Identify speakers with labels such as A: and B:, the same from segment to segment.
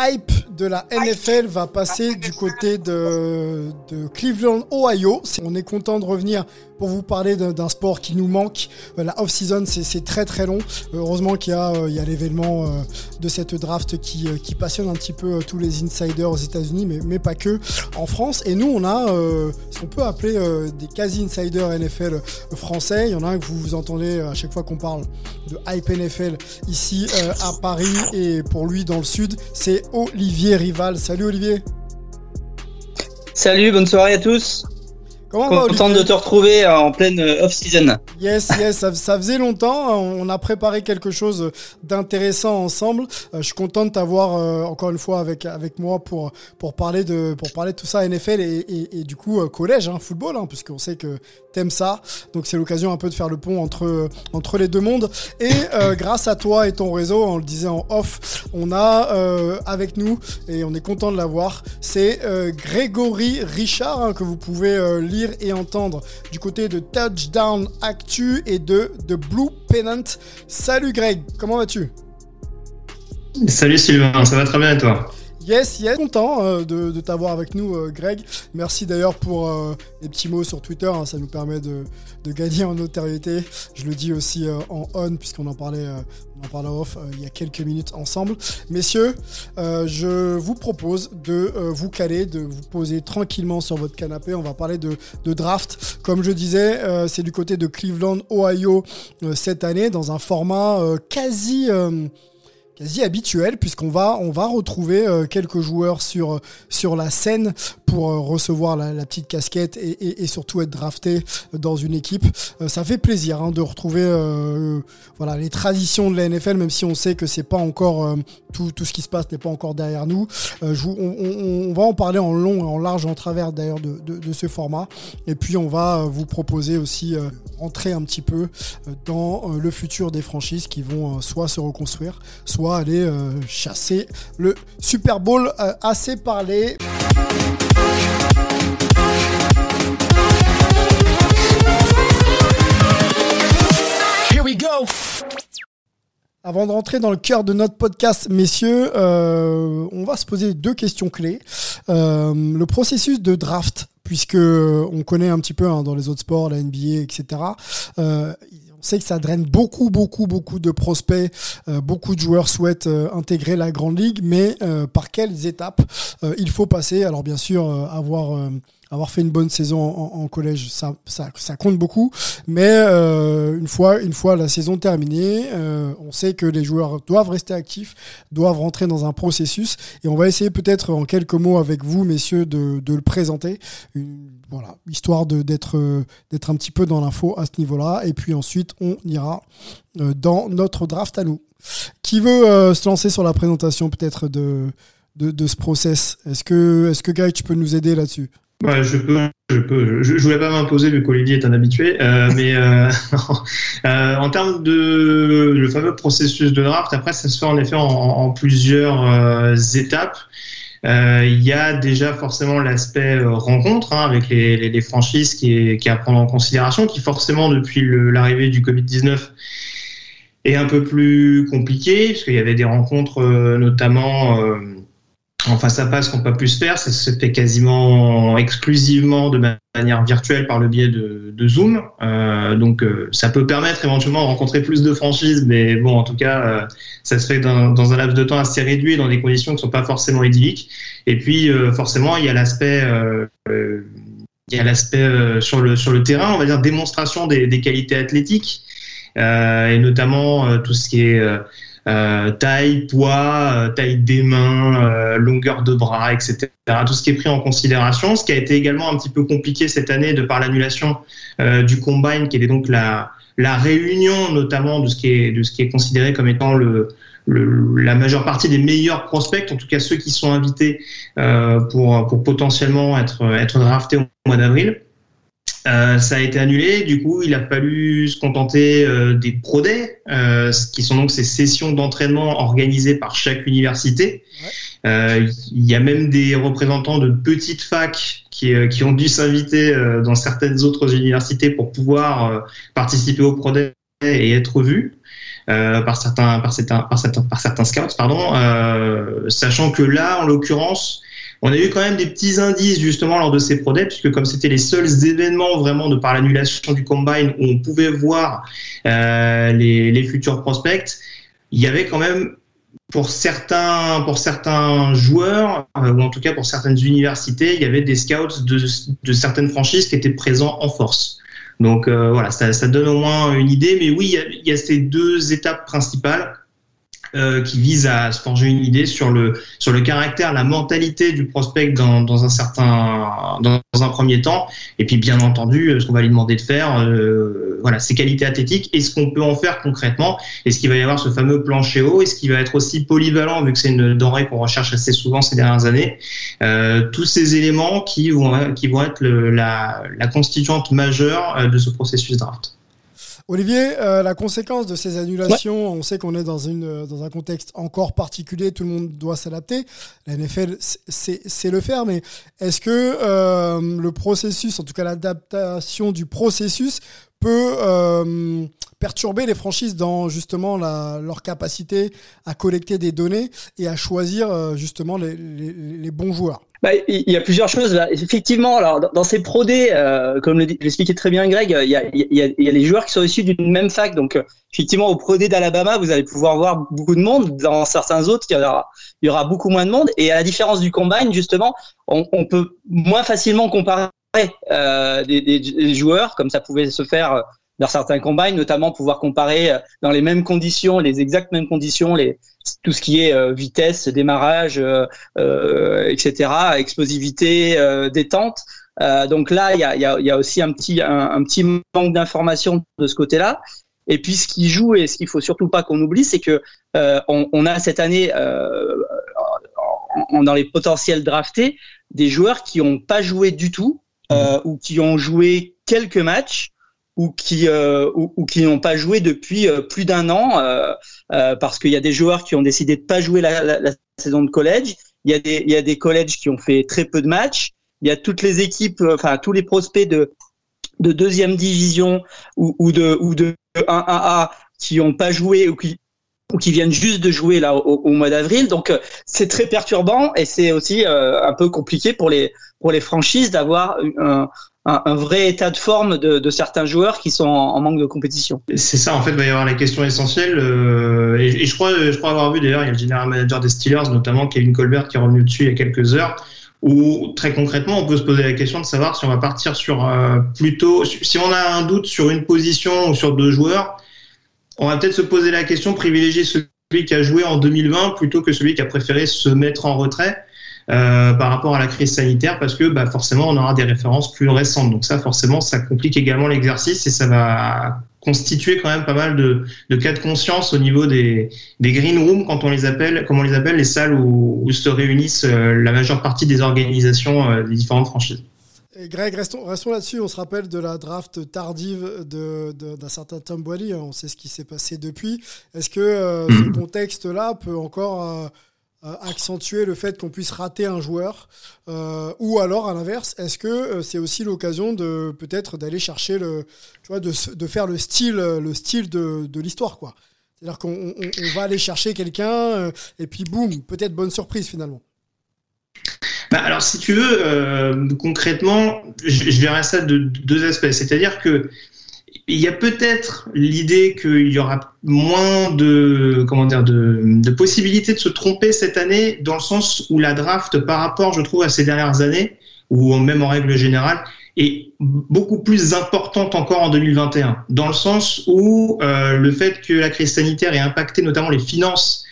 A: Hype de la NFL va passer du côté de, de Cleveland, Ohio. On est content de revenir pour vous parler d'un sport qui nous manque. Euh, La off-season, c'est très très long. Heureusement qu'il y a, euh, l'événement euh, de cette draft qui, passionne un petit peu tous les insiders aux États-Unis, mais, pas que en France. Et nous, on a ce qu'on peut appeler des quasi-insiders NFL français. Il y en a un que vous, vous entendez à chaque fois qu'on parle de hype NFL ici à Paris et pour lui dans le sud, c'est Olivier Rival. Salut Olivier.
B: Salut, bonne soirée à tous.
A: Comment
B: Content de te retrouver euh, en pleine euh, off-season.
A: Yes, yes, ça, ça faisait longtemps. On a préparé quelque chose d'intéressant ensemble. Euh, je suis content de t'avoir encore une fois avec avec moi pour pour parler de pour parler de tout ça NFL et, et, et du coup collège, hein, football, hein, puisqu'on sait que t'aimes ça. Donc c'est l'occasion un peu de faire le pont entre entre les deux mondes. Et euh, grâce à toi et ton réseau, on le disait en off, on a euh, avec nous et on est content de l'avoir. C'est euh, Grégory Richard hein, que vous pouvez euh, et entendre. Du côté de Touchdown Actu et de The Blue Pennant. Salut Greg, comment vas-tu?
B: Salut Sylvain, ça va très bien et toi?
A: Yes, yes, content euh, de, t'avoir avec nous, euh, Greg. Merci d'ailleurs pour euh, les petits mots sur Twitter, hein, ça nous permet de, gagner en notoriété. Je le dis aussi en on, puisqu'on en parlait, on en parlait off il y a quelques minutes ensemble. Messieurs, je vous propose de vous caler, de vous poser tranquillement sur votre canapé. On va parler de, draft. Comme je disais, c'est du côté de Cleveland, Ohio, cette année, dans un format quasi... quasi habituel puisqu'on va on va retrouver euh, quelques joueurs sur euh, sur la scène pour euh, recevoir la, petite casquette et, surtout être drafté dans une équipe. Euh, ça fait plaisir hein, de retrouver euh, voilà les traditions de la NFL même si on sait que c'est pas encore euh, tout, ce qui se passe n'est pas encore derrière nous. Euh, on, va en parler en long et en large en travers d'ailleurs de, de, ce format et puis on va euh, vous proposer aussi euh, entrer un petit peu euh, dans euh, le futur des franchises qui vont euh, soit se reconstruire, soit aller euh, chasser le Super Bowl euh, assez parlé. Avant de rentrer dans le cœur de notre podcast, messieurs, euh, on va se poser deux questions clés. Euh, le processus de draft, puisque on connaît un petit peu hein, dans les autres sports, la NBA, etc. on sait que ça draine beaucoup, beaucoup, beaucoup de prospects. Euh, beaucoup de joueurs souhaitent euh, intégrer la grande ligue, mais euh, par quelles étapes il faut passer? Alors bien sûr, avoir avoir fait une bonne saison en, collège, ça, ça, compte beaucoup. Mais euh, une fois une fois la saison terminée, euh, on sait que les joueurs doivent rester actifs, doivent rentrer dans un processus. Et on va essayer peut-être en quelques mots avec vous, messieurs, de, de le présenter. Voilà, histoire d'être un petit peu dans l'info à ce niveau-là. Et puis ensuite, on ira euh, dans notre draft à nous. Qui veut se lancer sur la présentation peut-être de, de, ce process? Est-ce que, est que Greg, tu peux nous aider là-dessus?
B: Ouais, je peux, je peux. Je, je voulais pas m'imposer vu qu'Olivier est un habitué, euh, mais euh, euh, en termes de le fameux processus de draft, après ça se fait en effet en, en plusieurs euh, étapes. Euh, Il y a déjà forcément l'aspect euh, rencontre hein, avec les, les, les franchises qui est, qui est à prendre en considération, qui forcément depuis l'arrivée du Covid-19 est un peu plus compliqué, parce qu'il y avait des rencontres euh, notamment euh, en face à face pas pu se faire. Ça se fait quasiment exclusivement de ma- manière virtuelle par le biais de, Zoom. Euh, donc euh, ça peut permettre éventuellement de rencontrer plus de franchises, mais bon, en tout cas, euh, ça se fait dans, dans un laps de temps assez réduit, dans des conditions qui ne sont pas forcément idylliques. Et puis euh, forcément, il y a l'aspect euh, euh, il y a l'aspect sur le sur le terrain, on va dire démonstration des, des qualités athlétiques et notamment tout ce qui est euh, taille, poids, euh, taille des mains, euh, longueur de bras, etc. Tout ce qui est pris en considération. Ce qui a été également un petit peu compliqué cette année de par l'annulation du combine, qui était donc la, réunion notamment de ce qui est considéré comme étant la majeure partie des meilleurs prospects, en tout cas ceux qui sont invités pour, potentiellement être draftés au mois d'avril. Euh, ça a été annulé, du coup il a fallu se contenter euh, des Pro euh, qui sont donc ces sessions d'entraînement organisées par chaque université. Euh, il y a même des représentants de petites facs qui, qui ont dû s'inviter dans certaines autres universités pour pouvoir participer au Pro et être vus. par certains par certains par certains par certains scouts pardon sachant que là en l'occurrence on a eu quand même des petits indices justement lors de ces Pro puisque comme c'était les seuls événements vraiment de par l'annulation du combine où on pouvait voir euh, les, futurs prospects, il y avait quand même pour certains, pour certains joueurs, euh, ou en tout cas pour certaines universités, il y avait des scouts de, certaines franchises qui étaient présents en force. Donc euh, voilà, ça, donne au moins une idée. Mais oui, il y a ces deux étapes principales euh, qui vise à se forger une idée sur le sur le caractère, la mentalité du prospect dans, dans un certain dans un premier temps, et puis bien entendu euh, ce qu'on va lui demander de faire, euh, voilà ses qualités athlétiques et ce qu'on peut en faire concrètement. Est-ce qu'il va y avoir ce fameux plancher haut Est-ce qu'il va être aussi polyvalent vu que c'est une denrée qu'on recherche assez souvent ces dernières années euh, Tous ces éléments qui vont qui vont être le, la, la constituante majeure de ce processus draft.
A: Olivier, euh, la conséquence de ces annulations, on sait qu'on est dans, une, dans un contexte encore particulier, tout le monde doit s'adapter. La NFL c'est le faire, mais est-ce que euh, le processus, en tout cas l'adaptation du processus, peut euh, perturber les franchises dans justement la, leur capacité à collecter des données et à choisir justement les, les, les bons joueurs?
C: Bah, il y a plusieurs choses là. Effectivement, alors dans ces Pro euh, comme l'expliquait très bien Greg, il y a, il y, a, il y a les joueurs qui sont issus d'une même fac. Donc euh, effectivement, au Pro d'Alabama, vous allez pouvoir voir beaucoup de monde. Dans certains autres, il y aura, beaucoup moins de monde. Et à la différence du combine, justement, on, on peut moins facilement comparer euh, des, des, joueurs, comme ça pouvait se faire dans certains combines, notamment pouvoir comparer dans les mêmes conditions, les exactes mêmes conditions, les, tout ce qui est euh, vitesse, démarrage, euh, euh etc., explosivité, détente. donc là, il y a, y, y a, aussi un petit, un, petit manque d'information de ce côté-là. Et puis ce qui joue et ce qu'il faut surtout pas qu'on oublie, c'est que on, a cette année dans les potentiels draftés des joueurs qui n'ont pas joué du tout ou qui ont joué quelques matchs ou qui euh, ou, qui n'ont pas joué depuis euh, plus d'un an euh, parce qu'il y a des joueurs qui ont décidé de pas jouer la, la, saison de collège. Il y a des il y a des collèges qui ont fait très peu de matchs. Il y a toutes les équipes, enfin tous les prospects de de deuxième division ou, ou de ou de 1A qui n'ont pas joué ou qui ou qui viennent juste de jouer là au, au mois d'avril. Donc c'est très perturbant et c'est aussi un peu compliqué pour les pour les franchises d'avoir un, un, vrai état de forme de, de, certains joueurs qui sont en, manque de compétition.
B: C'est ça, en fait, il va y avoir la question essentielle. Euh, et, je, crois, je crois avoir vu d'ailleurs, il y a le général manager des Steelers, notamment Kevin Colbert, qui est revenu dessus il y a quelques heures, où très concrètement, on peut se poser la question de savoir si on va partir sur euh, plutôt, si on a un doute sur une position ou sur deux joueurs, on va peut-être se poser la question, privilégier celui qui a joué en 2020 plutôt que celui qui a préféré se mettre en retrait. Euh, par rapport à la crise sanitaire parce que bah, forcément on aura des références plus récentes. Donc ça forcément ça complique également l'exercice et ça va constituer quand même pas mal de, cas de conscience au niveau des, green rooms quand on les appelle, comme on les appelle, les salles où, où se réunissent euh, la majeure partie des organisations euh, des différentes franchises.
A: Et Greg, restons, restons là-dessus. On se rappelle de la draft tardive d'un de, d'un certain Tom Boily. On sait ce qui s'est passé depuis. Est-ce que ce mm-hmm. contexte-là peut encore euh, accentuer le fait qu'on puisse rater un joueur euh, ou alors à l'inverse est-ce que euh, c'est aussi l'occasion de peut-être d'aller chercher le tu vois de, de, faire le style le style de, de l'histoire quoi c'est-à-dire qu'on on, va aller chercher quelqu'un et puis boum peut-être bonne surprise finalement
B: bah alors si tu veux concrètement je, je verrais ça de, de deux aspects. C'est-à-dire que il y a peut-être l'idée qu'il y aura moins de comment dire de, de, possibilités de se tromper cette année dans le sens où la draft par rapport je trouve à ces dernières années ou même en règle générale, est beaucoup plus importante encore en 2021, dans le sens où euh, le fait que la crise sanitaire ait impacté notamment les finances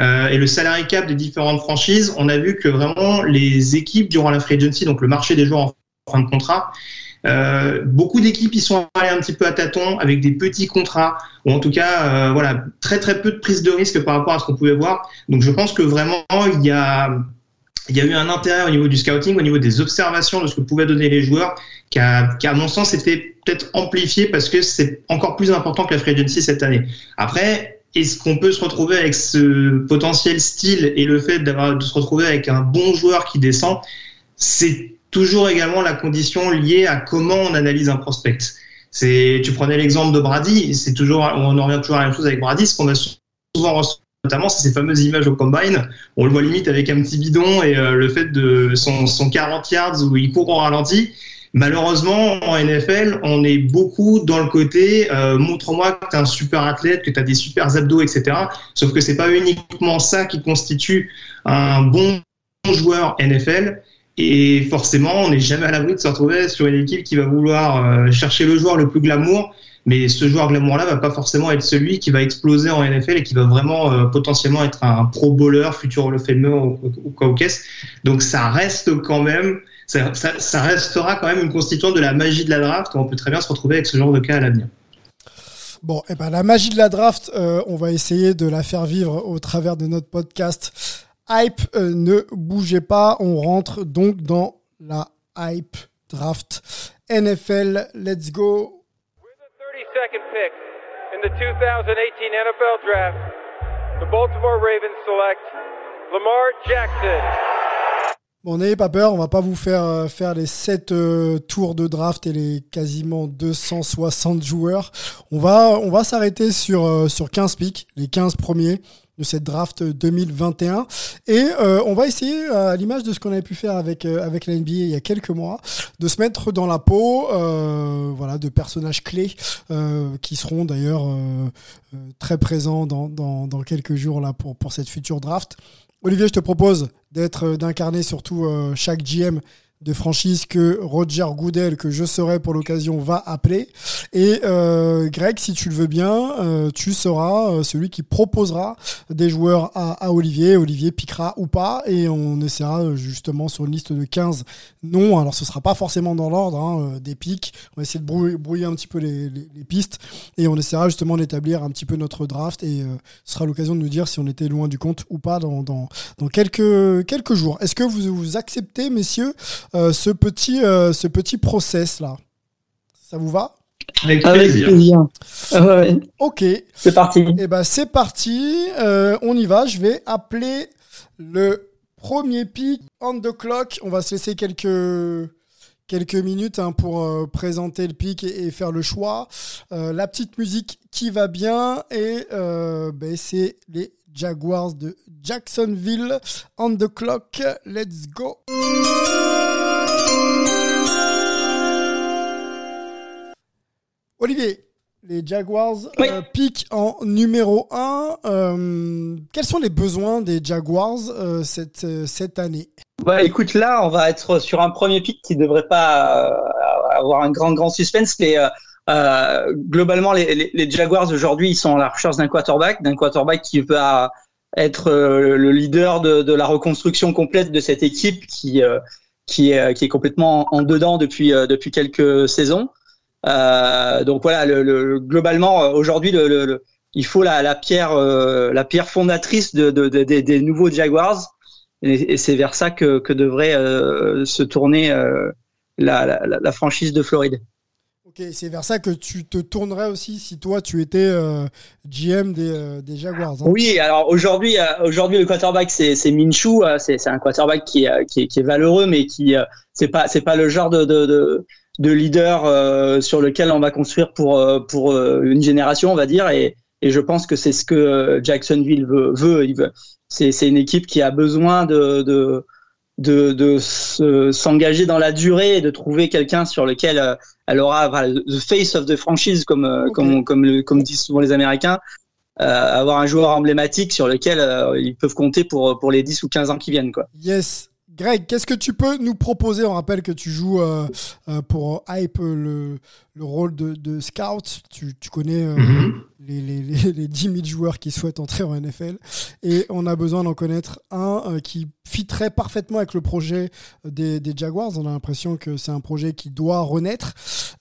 B: euh, et le salary cap des différentes franchises, on a vu que vraiment les équipes durant la free agency, donc le marché des joueurs en fin de contrat, euh, beaucoup d'équipes y sont allées un petit peu à tâtons avec des petits contrats ou en tout cas voilà très très peu de prise de risque par rapport à ce qu'on pouvait voir. Donc je pense que vraiment il y a il y a eu un intérêt au niveau du scouting, au niveau des observations de ce que pouvaient donner les joueurs, qui à mon sens, été peut-être amplifié parce que c'est encore plus important que la free agency cette année. Après, est-ce qu'on peut se retrouver avec ce potentiel style et le fait d'avoir de se retrouver avec un bon joueur qui descend, c'est toujours également la condition liée à comment on analyse un prospect. C'est, tu prenais l'exemple de Brady, c'est toujours, on en revient toujours à la même chose avec Brady, ce qu'on a souvent reçu notamment c'est ces fameuses images au combine. On le voit limite avec un petit bidon et euh, le fait de son, son 40 yards où il court en ralenti. Malheureusement, en NFL, on est beaucoup dans le côté euh, montre-moi que tu es un super athlète, que tu as des super abdos, etc. Sauf que c'est pas uniquement ça qui constitue un bon joueur NFL. Et forcément, on n'est jamais à l'abri de se retrouver sur une équipe qui va vouloir euh, chercher le joueur le plus glamour mais ce joueur glamour-là va pas forcément être celui qui va exploser en NFL et qui va vraiment euh, potentiellement être un pro bowler, futur Hall of Famer ou, caisse. Donc ça reste quand même, ça, ça, restera quand même une constituante de la magie de la draft. On peut très bien se retrouver avec ce genre de cas à l'avenir.
A: Bon, et eh ben la magie de la draft, euh, on va essayer de la faire vivre au travers de notre podcast. Hype, euh, ne bougez pas, on rentre donc dans la hype draft NFL. Let's go.
D: second pick in the 2018 NFL Draft, the Baltimore Ravens select Lamar Jackson.
A: Bon, n'ayez pas peur, on va pas vous faire euh, faire les 7 euh, tours de draft et les quasiment 260 joueurs. On va, on va s'arrêter sur, euh, sur 15 picks, les 15 premiers de cette draft 2021. Et on va essayer, à l'image de ce qu'on avait pu faire avec, avec la NBA il y a quelques mois, de se mettre dans la peau voilà, de personnages clés qui seront d'ailleurs très présents dans, dans, dans, quelques jours là, pour, pour cette future draft. Olivier, je te propose d'être d'incarner surtout chaque GM de franchise que Roger Goodell, que je serai pour l'occasion, va appeler. Et euh, Greg, si tu le veux bien, euh, tu seras euh, celui qui proposera des joueurs à, Olivier. Olivier piquera ou pas, et on essaiera justement sur une liste de 15 noms. Alors ce sera pas forcément dans l'ordre hein, des pics. On va essayer de brouiller, un petit peu les, pistes, et on essaiera justement d'établir un petit peu notre draft. Et ce sera l'occasion de nous dire si on était loin du compte ou pas dans, dans, dans quelques, quelques jours. Est-ce que vous, vous acceptez, messieurs ce petit euh, ce petit process là. Ça vous va?
C: Avec plaisir. Ah
A: ok.
C: C'est parti.
A: Et eh ben c'est parti. Euh, on y va. Je vais appeler le premier pick on the clock. On va se laisser quelques quelques minutes hein, pour présenter le pick et, faire le choix. la petite musique qui va bien et ben, c'est les Jaguars de Jacksonville on the clock. Let's go. Olivier, les Jaguars euh, piquent en numéro 1. Euh, quels sont les besoins des Jaguars euh, cette, cette année?
C: Bah, Écoute, là, on va être sur un premier pic qui ne devrait pas avoir un grand, grand suspense. Mais globalement, les, les, Jaguars aujourd'hui, ils sont à la recherche d'un quarterback, d'un quarterback qui va être le leader de, de, la reconstruction complète de cette équipe qui qui est, complètement en dedans depuis, euh, depuis quelques saisons. Euh, donc voilà, le, globalement, euh, aujourd'hui, il faut la, pierre, fondatrice de, de, des nouveaux Jaguars. Et, c'est vers ça que, devrait se tourner la, franchise de Floride.
A: Ok, c'est vers ça que tu te tournerais aussi si toi tu étais euh, GM des, euh, des Jaguars. Hein.
C: Oui, alors aujourd'hui, euh, aujourd'hui le quarterback c'est c'est Minshew, c'est un quarterback qui, qui, qui, est valeureux, mais qui c'est pas c'est pas le genre de, de, de, leader sur lequel on va construire pour pour une génération, on va dire, et, et je pense que c'est ce que Jacksonville veut. veut. Veut. C'est une équipe qui a besoin de de, de s'engager dans la durée et de trouver quelqu'un sur lequel euh, elle aura voilà, the face of the franchise comme euh, comme comme, comme disent souvent les Américains euh, avoir un joueur emblématique sur lequel ils peuvent compter pour pour les 10 ou 15 ans qui viennent quoi.
A: Yes. Greg, qu'est-ce que tu peux nous proposer? On rappelle que tu joues euh, euh, pour Hype le, le rôle de, scout. Tu, connais euh, mhm. les, les, les, 10 000 joueurs qui souhaitent entrer en NFL. Et on a besoin d'en connaître un qui fitterait parfaitement avec le projet des, Jaguars. On a l'impression que c'est un projet qui doit renaître.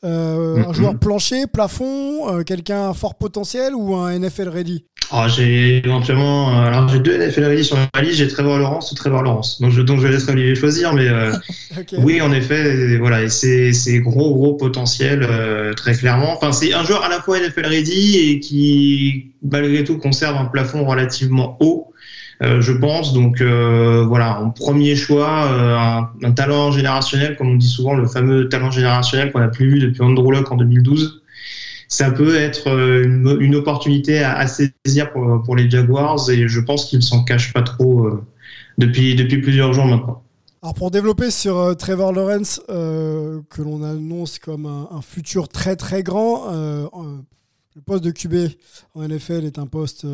A: Un mhm. joueur plancher, plafond, quelqu'un fort potentiel ou un NFL ready?
B: Oh, J'ai éventuellement. Alors j'ai deux NFL ready sur la liste. J'ai Trevor Lawrence ou Trevor Lawrence. Donc je, donc je vais laisser Olivier choisir. Mais oui, en effet, voilà, c'est gros, gros potentiel. Euh, très clairement. Enfin, c'est un joueur à la fois NFL ready et qui, malgré tout, conserve un plafond relativement haut. Euh, je pense. Donc euh, voilà, en premier choix, un, talent générationnel, comme on dit souvent, le fameux talent générationnel qu'on n'a plus vu depuis Andrew Luck en 2012. Ça peut être une, opportunité à, saisir pour, pour, les Jaguars et je pense qu'ils s'en cachent pas trop depuis, depuis plusieurs jours maintenant.
A: Alors pour développer sur euh, Trevor Lawrence, euh, que l'on annonce comme un, futur très très grand, euh, le poste de QB en NFL est un poste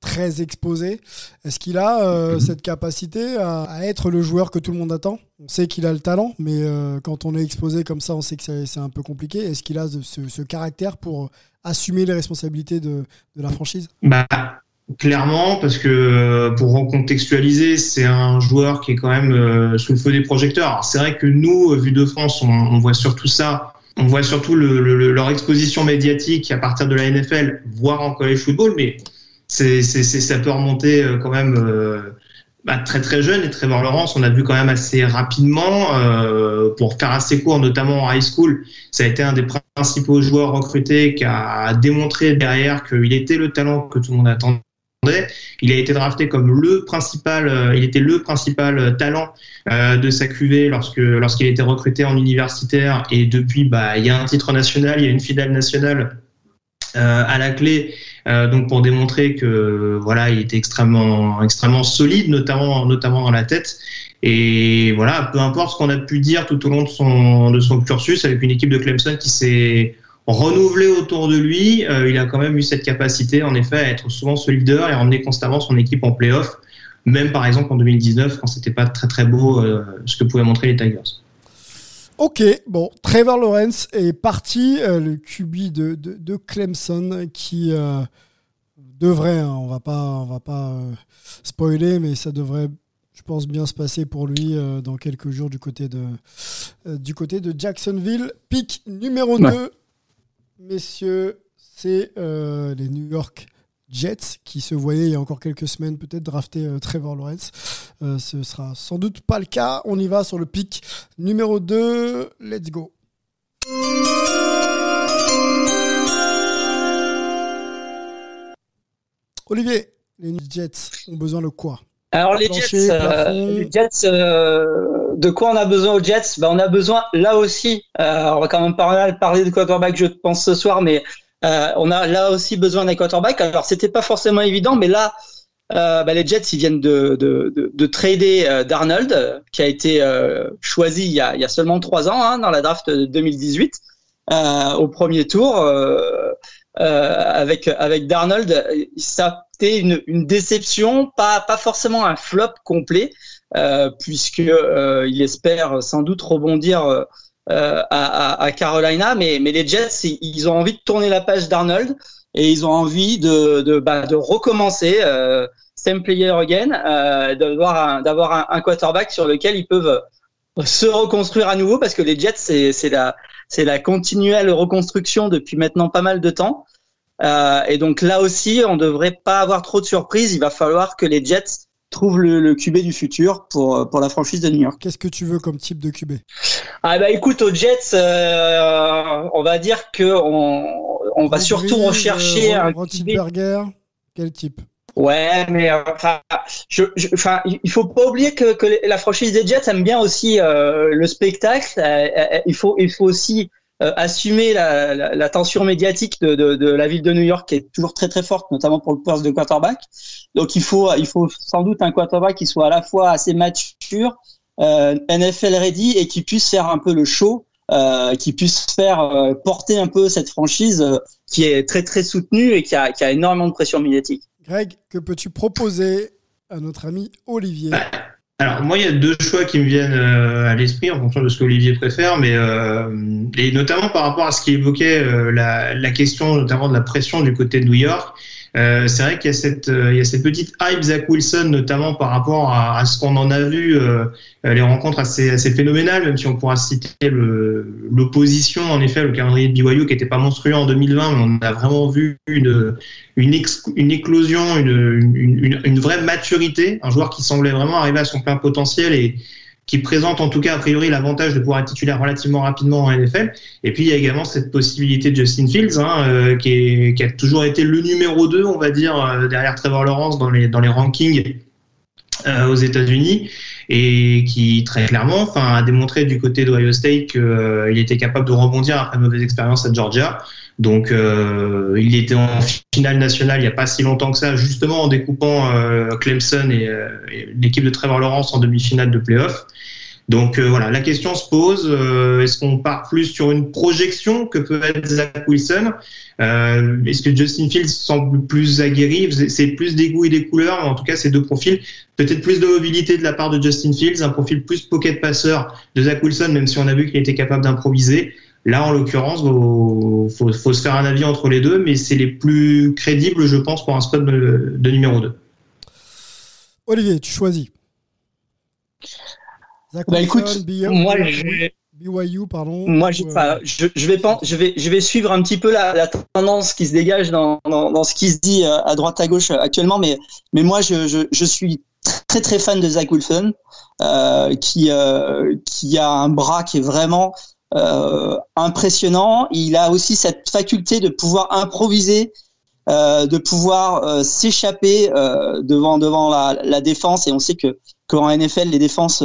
A: très exposé. Est-ce qu'il a mhm. cette capacité à, être le joueur que tout le monde attend? On sait qu'il a le talent, mais quand on est exposé comme ça, on sait que c'est un peu compliqué. Est-ce qu'il a ce, caractère pour assumer les responsabilités de, de la franchise?
B: Bah, Clairement, parce que euh, pour recontextualiser, c'est un joueur qui est quand même euh, sous le feu des projecteurs. C'est vrai que nous, euh, vu de France, on, voit surtout ça. On voit surtout leur exposition médiatique à partir de la NFL, voire en college football, mais c'est, ça peut remonter quand même bah, très très jeune. Et Trevor Lawrence, on a vu quand même assez rapidement, pour faire assez court, notamment en high school, ça a été un des principaux joueurs recrutés qui a démontré derrière qu'il était le talent que tout le monde attendait il a été drafté comme le principal, euh, il était le principal euh, talent euh, de sa QV lorsque lorsqu'il était recruté en universitaire et depuis bah il y a un titre national, il y a une finale nationale à la clé, donc pour démontrer que voilà, il était extrêmement extrêmement solide, notamment notamment dans la tête. Et voilà, peu importe ce qu'on a pu dire tout au long de son de son cursus avec une équipe de Clemson qui s'est renouvelé autour de lui, euh, il a quand même eu cette capacité, en effet, à être souvent ce leader et à emmener constamment son équipe en playoff, même par exemple en 2019, quand c'était pas très très beau euh, ce que pouvaient montrer les Tigers.
A: Ok, bon, Trevor Lawrence est parti, euh, le QB de, de, Clemson, qui devrait, hein, on va pas, on va pas spoiler, mais ça devrait je pense bien se passer pour lui dans quelques jours du côté de, du côté de Jacksonville. Pic numéro 2 messieurs, c'est euh, les New York Jets qui se voyaient il y a encore quelques semaines peut-être drafter euh, Trevor Lawrence. Euh, ce sera sans doute pas le cas. On y va sur le pic numéro 2. Let's go. Olivier, les Jets ont besoin de quoi?
C: Alors les Jets, les Jets de quoi on a besoin aux Jets? Ben, On a besoin là aussi, euh, on va quand même parler de quarterback je pense ce soir, mais euh, on a là aussi besoin d'un quarterback. Alors c'était pas forcément évident, mais là euh, ben, les Jets ils viennent de, de, de, de trader Darnold qui a été choisi il y, a, il y a seulement trois ans hein, dans la draft de 2018 au premier tour. avec avec Darnold, ça une, déception, pas pas forcément un flop complet, euh, puisque euh, espère sans doute rebondir euh, à, Carolina, mais, mais les Jets, ils ont envie de tourner la page d'Arnold et ils ont envie de, de, bah, de recommencer, same player again, d'avoir un, un, quarterback sur lequel ils peuvent se reconstruire à nouveau parce que les Jets, c'est la, c'est la continuelle reconstruction depuis maintenant pas mal de temps. Euh, et donc là aussi, on devrait pas avoir trop de surprises. Il va falloir que les Jets trouve le, le, QB du futur pour, pour la franchise de New York.
A: Qu'est-ce que tu veux comme type de QB
C: Ah bah écoute, aux Jets, euh, on va dire que on, on va surtout rechercher
A: euh, un QB. Quel type?
C: Ouais, mais euh, enfin, je, je, enfin, il faut pas oublier que, que la franchise des Jets aime bien aussi euh, le spectacle. il faut, il faut aussi euh, assumer la, la, la, tension médiatique de, de, de, la ville de New York qui est toujours très très forte, notamment pour le poste de quarterback. Donc il faut il faut sans doute un quarterback qui soit à la fois assez mature, euh, NFL ready et qui puisse faire un peu le show, euh, qui puisse faire euh, porter un peu cette franchise euh, qui est très très soutenue et qui a, qui a énormément de pression médiatique.
A: Greg, que peux-tu proposer à notre ami Olivier?
B: Alors moi, il y a deux choix qui me viennent euh, à l'esprit en fonction de ce qu'Olivier préfère, mais euh, et notamment par rapport à ce qui évoquait euh, la, la, question notamment de la pression du côté de New York. Euh, c'est vrai qu'il y a cette euh, il y a cette petite hype Zach Wilson notamment par rapport à, à ce qu'on en a vu euh, les rencontres assez assez phénoménales même si on pourra citer l'opposition en effet le calendrier de BYU qui était pas monstrueux en 2020 mais on a vraiment vu une une, une éclosion une, une, une, vraie maturité un joueur qui semblait vraiment arriver à son plein potentiel et qui présente en tout cas a priori l'avantage de pouvoir être titulaire relativement rapidement en NFL. Et puis il y a également cette possibilité de Justin Fields, hein, euh, qui, a toujours été le numéro 2, on va dire, euh, derrière Trevor Lawrence dans les, dans les rankings euh, aux États-Unis, et qui très clairement enfin, a démontré du côté d'Ohio State qu'il était capable de rebondir après une mauvaise expérience à Georgia. Donc, euh, il était en finale nationale il n'y a pas si longtemps que ça, justement en découpant euh, Clemson et, euh, et l'équipe de Trevor Lawrence en demi-finale de playoff. Donc voilà, la question se pose est-ce qu'on part plus sur une projection que peut être Zach Wilson? Est-ce que Justin Fields semble plus aguerri? C'est plus des goûts et des couleurs, en tout cas, ces deux profils. Peut-être plus de mobilité de la part de Justin Fields, un profil plus pocket passeur de Zach Wilson, même si on a vu qu'il était capable d'improviser. Là, en l'occurrence, il faut, faut, se faire un avis entre les deux, mais c'est les plus crédibles, je pense, pour un spot de, de numéro 2.
A: Olivier, tu choisis.
C: Zach bah, écoute, moi, je...
A: BYU, pardon.
C: Moi, je, euh... je, je, vais je vais, je vais suivre un petit peu la, la tendance qui se dégage dans, dans, dans, ce qui se dit euh, à droite à gauche actuellement, mais, mais moi, je, je, je suis très très fan de Zach Wilson, euh, qui, euh, qui a un bras qui est vraiment euh, impressionnant. Il a aussi cette faculté de pouvoir improviser, euh, de pouvoir euh, s'échapper devant devant la, la, défense. Et on sait que qu'en NFL, les défenses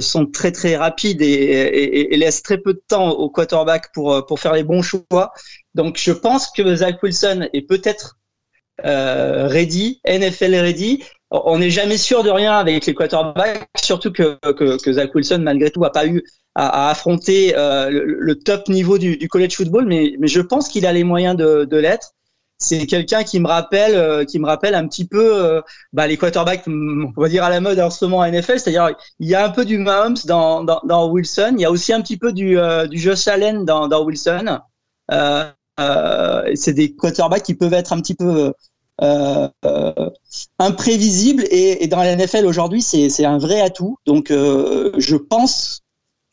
C: sont très très rapides et, et, et, laissent très peu de temps au quarterback pour pour faire les bons choix. Donc je pense que Zach Wilson est peut-être ready, NFL ready. On n'est jamais sûr de rien avec les quarterbacks, surtout que, que, que Zach Wilson malgré tout a pas eu à, affronter euh, le, top niveau du, du, college football, mais, mais je pense qu'il a les moyens de, de l'être. C'est quelqu'un qui me rappelle, euh, qui me rappelle un petit peu euh, bah, les quarterbacks, on va dire à la mode en ce moment à NFL, c'est-à-dire il y a un peu du Mahomes dans, dans, dans, Wilson, il y a aussi un petit peu du, du Josh Allen dans, dans Wilson. c'est des quarterbacks qui peuvent être un petit peu euh, imprévisibles et, et, dans la NFL aujourd'hui c'est un vrai atout. Donc euh, je pense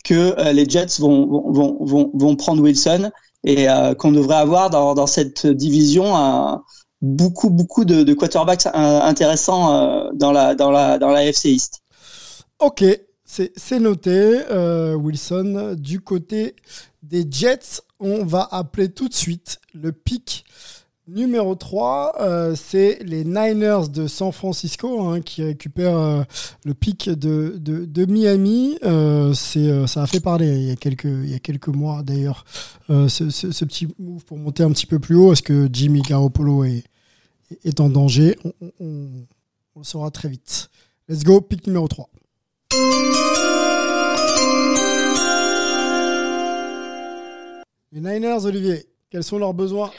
C: que euh, les Jets vont, vont, vont, vont prendre Wilson et euh, qu'on devrait avoir dans, cette division un, beaucoup, beaucoup de, quarterbacks intéressants euh, dans la, dans la, dans la FC East.
A: Ok, c'est noté. Wilson, du côté des Jets, on va appeler tout de suite le pic Numéro 3, euh, c'est les Niners de San Francisco hein, qui récupèrent euh, le pic de, de, Miami. Euh, c'est, ça a fait parler il y a quelques, il y a quelques mois d'ailleurs, ce, petit move pour monter un petit peu plus haut. Est-ce que Jimmy Garoppolo est, est en danger? On, on, on, le saura très vite. Let's go, pic numéro 3. Les Niners, Olivier, quels sont leurs besoins?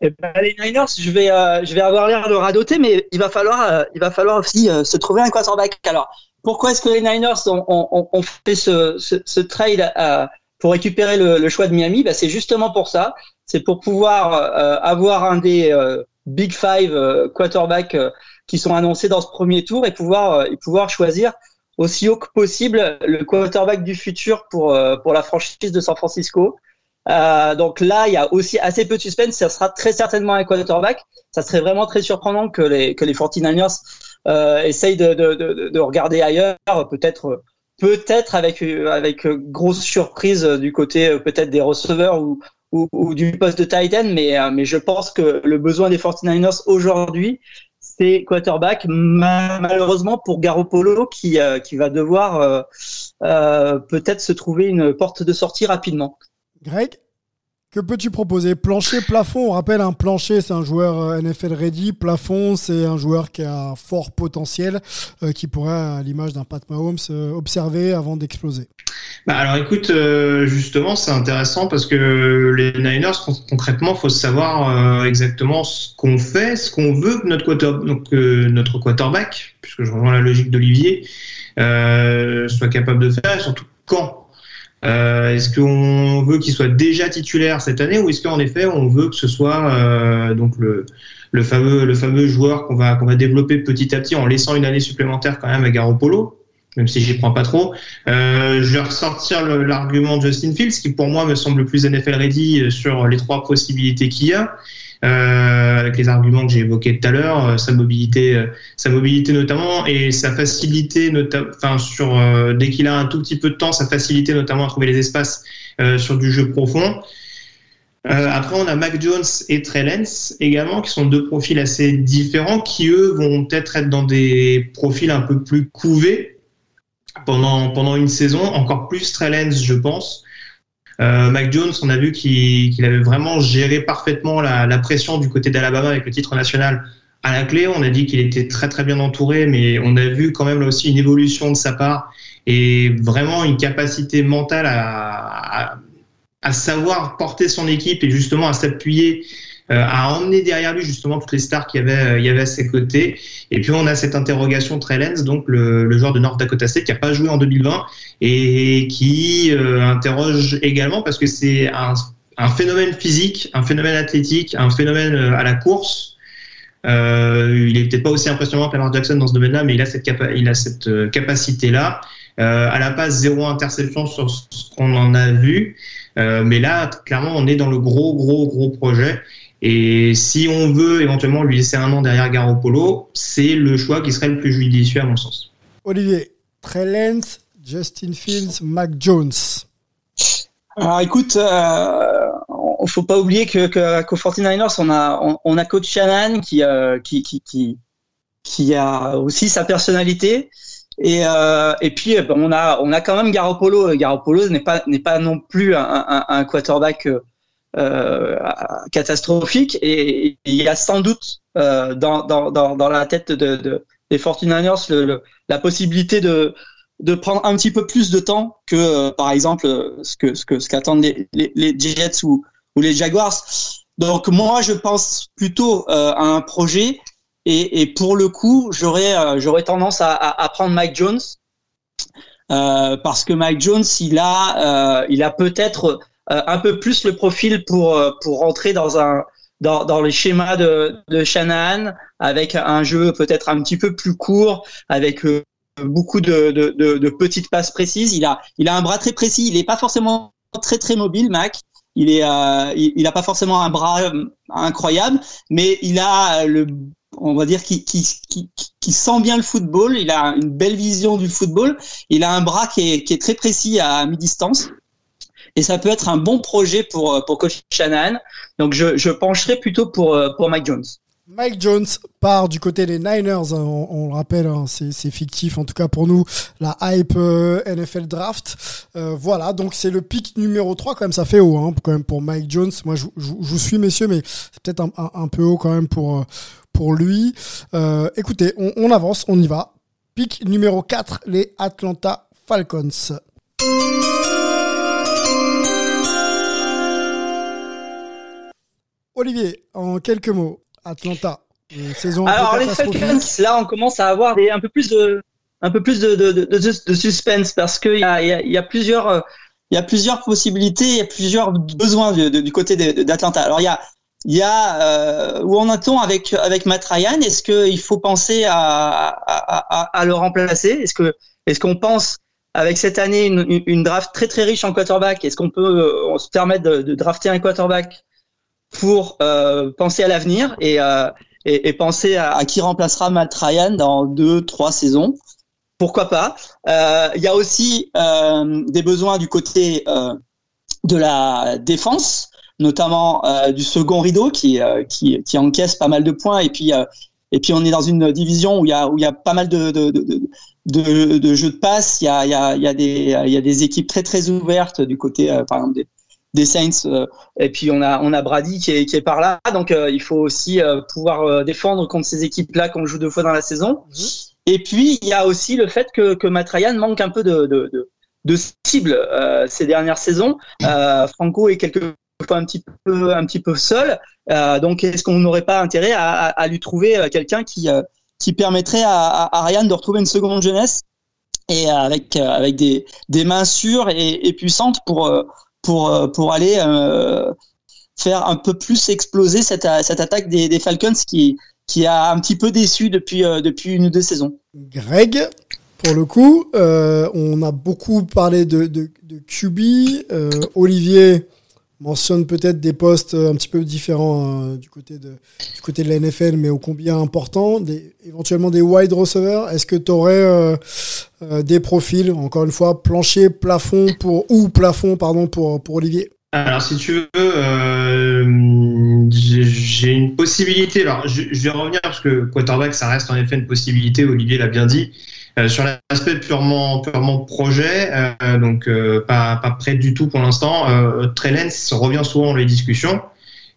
C: Eh ben, les Niners, je vais, euh, je vais avoir l'air de radoter, mais il va falloir, euh, il va falloir aussi euh, se trouver un quarterback. Alors, pourquoi est-ce que les Niners ont, ont, ont fait ce, ce, ce trade pour récupérer le, le, choix de Miami? Ben, C'est justement pour ça. C'est pour pouvoir avoir un des Big Five quarterbacks qui sont annoncés dans ce premier tour et pouvoir, pouvoir choisir aussi haut que possible le quarterback du futur pour, pour la franchise de San Francisco. Euh, donc là, il y a aussi assez peu de suspense. Ça sera très certainement un quarterback. Ça serait vraiment très surprenant que les que les 49ers euh, essayent de, de, de, de, regarder ailleurs, peut-être peut-être avec avec grosse surprise du côté peut-être des receveurs ou, ou, ou, du poste de Titan, mais mais je pense que le besoin des 49ers aujourd'hui, c'est quarterback. Malheureusement pour Garoppolo qui euh, qui va devoir euh, euh, peut-être se trouver une porte de sortie rapidement.
A: Greg Que peux-tu proposer? Plancher, plafond. On rappelle, un plancher, c'est un joueur euh, NFL ready. Plafond, c'est un joueur qui a un fort potentiel, euh, qui pourrait, à l'image d'un Pat Mahomes, euh, observer avant d'exploser.
B: Bah alors écoute, justement, c'est intéressant parce que les Niners, concrètement, faut savoir exactement ce qu'on fait, ce qu'on veut que notre, notre quarterback, puisque je rejoins la logique d'Olivier, soit capable de faire, et surtout quand euh, est-ce qu'on veut qu'il soit déjà titulaire cette année ou est-ce qu'en effet on veut que ce soit euh, donc le, le, fameux le fameux joueur qu'on va qu'on va développer petit à petit en laissant une année supplémentaire quand même à Garoppolo même si j'y prends pas trop. Euh, je vais ressortir l'argument de Justin Fields qui pour moi me semble le plus NFL ready sur les trois possibilités qu'il y a. Euh, avec les arguments que j'ai évoqués tout à l'heure, euh, sa mobilité, euh, sa mobilité notamment et sa facilité, enfin sur dès qu'il a un tout petit peu de temps, sa facilité notamment à trouver les espaces sur du jeu profond. après, on a Mac Jones et Trey Lance également, qui sont deux profils assez différents, qui eux vont peut-être être dans des profils un peu plus couvés pendant, pendant une saison, encore plus Trey Lance, je pense. Euh, Mac Jones, on a vu qu'il avait vraiment géré parfaitement la, pression du côté d'Alabama avec le titre national à la clé. On a dit qu'il était très très bien entouré, mais on a vu quand même là aussi une évolution de sa part et vraiment une capacité mentale à, savoir porter son équipe et justement à s'appuyer a emmené derrière lui justement toutes les stars qu'il y avait, euh, il y avait à ses côtés. Et puis on a cette interrogation Trellens, donc le, joueur de North Dakota State qui a pas joué en 2020 et qui euh, interroge également parce que c'est un, phénomène physique, un phénomène athlétique, un phénomène à la course. Euh, il est peut-être pas aussi impressionnant que Lamar Jackson dans ce domaine-là, mais il a cette, il a cette capacité-là. Euh, à la passe, zéro interception sur ce qu'on en a vu. Euh, mais là, clairement, on est dans le gros, gros, gros projet. Et si on veut éventuellement lui laisser un an derrière Garoppolo, c'est le choix qui serait le plus judicieux à mon sens.
A: Olivier, Trellens, Justin Fields, Mac Jones.
C: Alors écoute, euh, on faut pas oublier que, qu'au 49ers, on a, on, a coach Shannon qui, euh, qui, qui, qui, qui, a aussi sa personnalité. Et, euh, et puis on a, on a quand même Garoppolo. Garoppolo n'est pas, n'est pas non plus un, un, un quarterback euh, catastrophique et il y a sans doute euh, dans, dans, dans, la tête de, de des 49ers le, la possibilité de, de prendre un petit peu plus de temps que euh, par exemple ce que ce que ce qu'attendent les, les, Jets ou, ou les Jaguars. Donc moi je pense plutôt à un projet et, et pour le coup j'aurais j'aurais tendance à, à, prendre Mike Jones parce que Mike Jones il a il a peut-être un peu plus le profil pour euh, pour rentrer dans un dans, dans les schémas de, de Shanahan avec un jeu peut-être un petit peu plus court avec euh, beaucoup de, de, de, petites passes précises. Il a, il a un bras très précis. Il n'est pas forcément très très mobile, Mac. Il est, il, a pas forcément un bras incroyable, mais il a le, on va dire, qui, qui, qui, qui, sent bien le football. Il a une belle vision du football. Il a un bras qui est, qui est très précis à mi-distance et ça peut être un bon projet pour euh, pour coach Shanahan. Donc je, je pencherai plutôt pour euh, pour Mike Jones.
A: Mike Jones part du côté des Niners, hein. on, le rappelle, hein, c'est fictif en tout cas pour nous, la hype euh, NFL Draft. voilà, donc c'est le pick numéro 3, quand même ça fait haut hein, quand même pour Mike Jones. Moi je, vous suis messieurs, mais c'est peut-être un, un, peu haut quand même pour, pour lui. écoutez, on, on avance, on y va. Pick numéro 4, les Atlanta Falcons. Olivier, en quelques mots, Atlanta, saison
C: Alors les Falcons, là on commence à avoir un peu plus de, un peu plus de, de, de, suspense parce qu'il y a, y, a, plusieurs, il y a plusieurs possibilités, il y a plusieurs besoins du, côté d'Atlanta. Alors il y a, il y a euh, où en est-on avec avec Matt Ryan? Est-ce qu'il faut penser à, à, à, à le remplacer? Est-ce que est-ce qu'on pense avec cette année une, une, draft très très riche en quarterback? Est-ce qu'on peut euh, se permettre de, de drafter un quarterback pour euh, penser à l'avenir et, euh, et, et, penser à, à, qui remplacera Matt dans deux, trois saisons. Pourquoi pas? Euh, Il y a aussi euh, des besoins du côté euh, de la défense, notamment du second rideau qui, qui, qui encaisse pas mal de points et puis et puis on est dans une division où il y a où il y a pas mal de de, de, de, de jeux de passe. Il y a il y a il y a des il y a des équipes très très ouvertes du côté par exemple des des Saints. Euh, et puis on a on a Brady qui est, qui est par là. Donc euh, il faut aussi euh, pouvoir défendre contre ces équipes-là qu'on joue deux fois dans la saison. Mhm. Et puis il y a aussi le fait que, que Matt Ryan manque un peu de, de, de, de cible ces dernières saisons. Franco est quelquefois un petit peu un petit peu seul. donc est-ce qu'on n'aurait pas intérêt à, à, lui trouver quelqu'un qui qui permettrait à, à, Ryan de retrouver une seconde jeunesse? Et avec avec des, des mains sûres et, et puissantes pour pour, euh, pour aller euh, faire un peu plus exploser cette, cette attaque des, Falcons qui, qui a un petit peu déçu depuis, euh, depuis une ou deux saisons.
A: Greg, pour le coup, on a beaucoup parlé de, de, de QB. Olivier mentionne peut-être des postes un petit peu différents du, côté de, du côté de la NFL, mais au combien important, des, éventuellement des wide receivers. Est-ce que tu aurais euh, des profils, encore une fois, plancher, plafond pour ou plafond pardon pour Olivier?
B: Alors si tu veux, euh, j'ai une possibilité. Alors je, vais revenir parce que quarterback ça reste en effet une possibilité. Olivier l'a bien dit. Euh, sur l'aspect purement purement projet, donc pas pas prêt du tout pour l'instant. Euh, Trellens revient souvent dans les discussions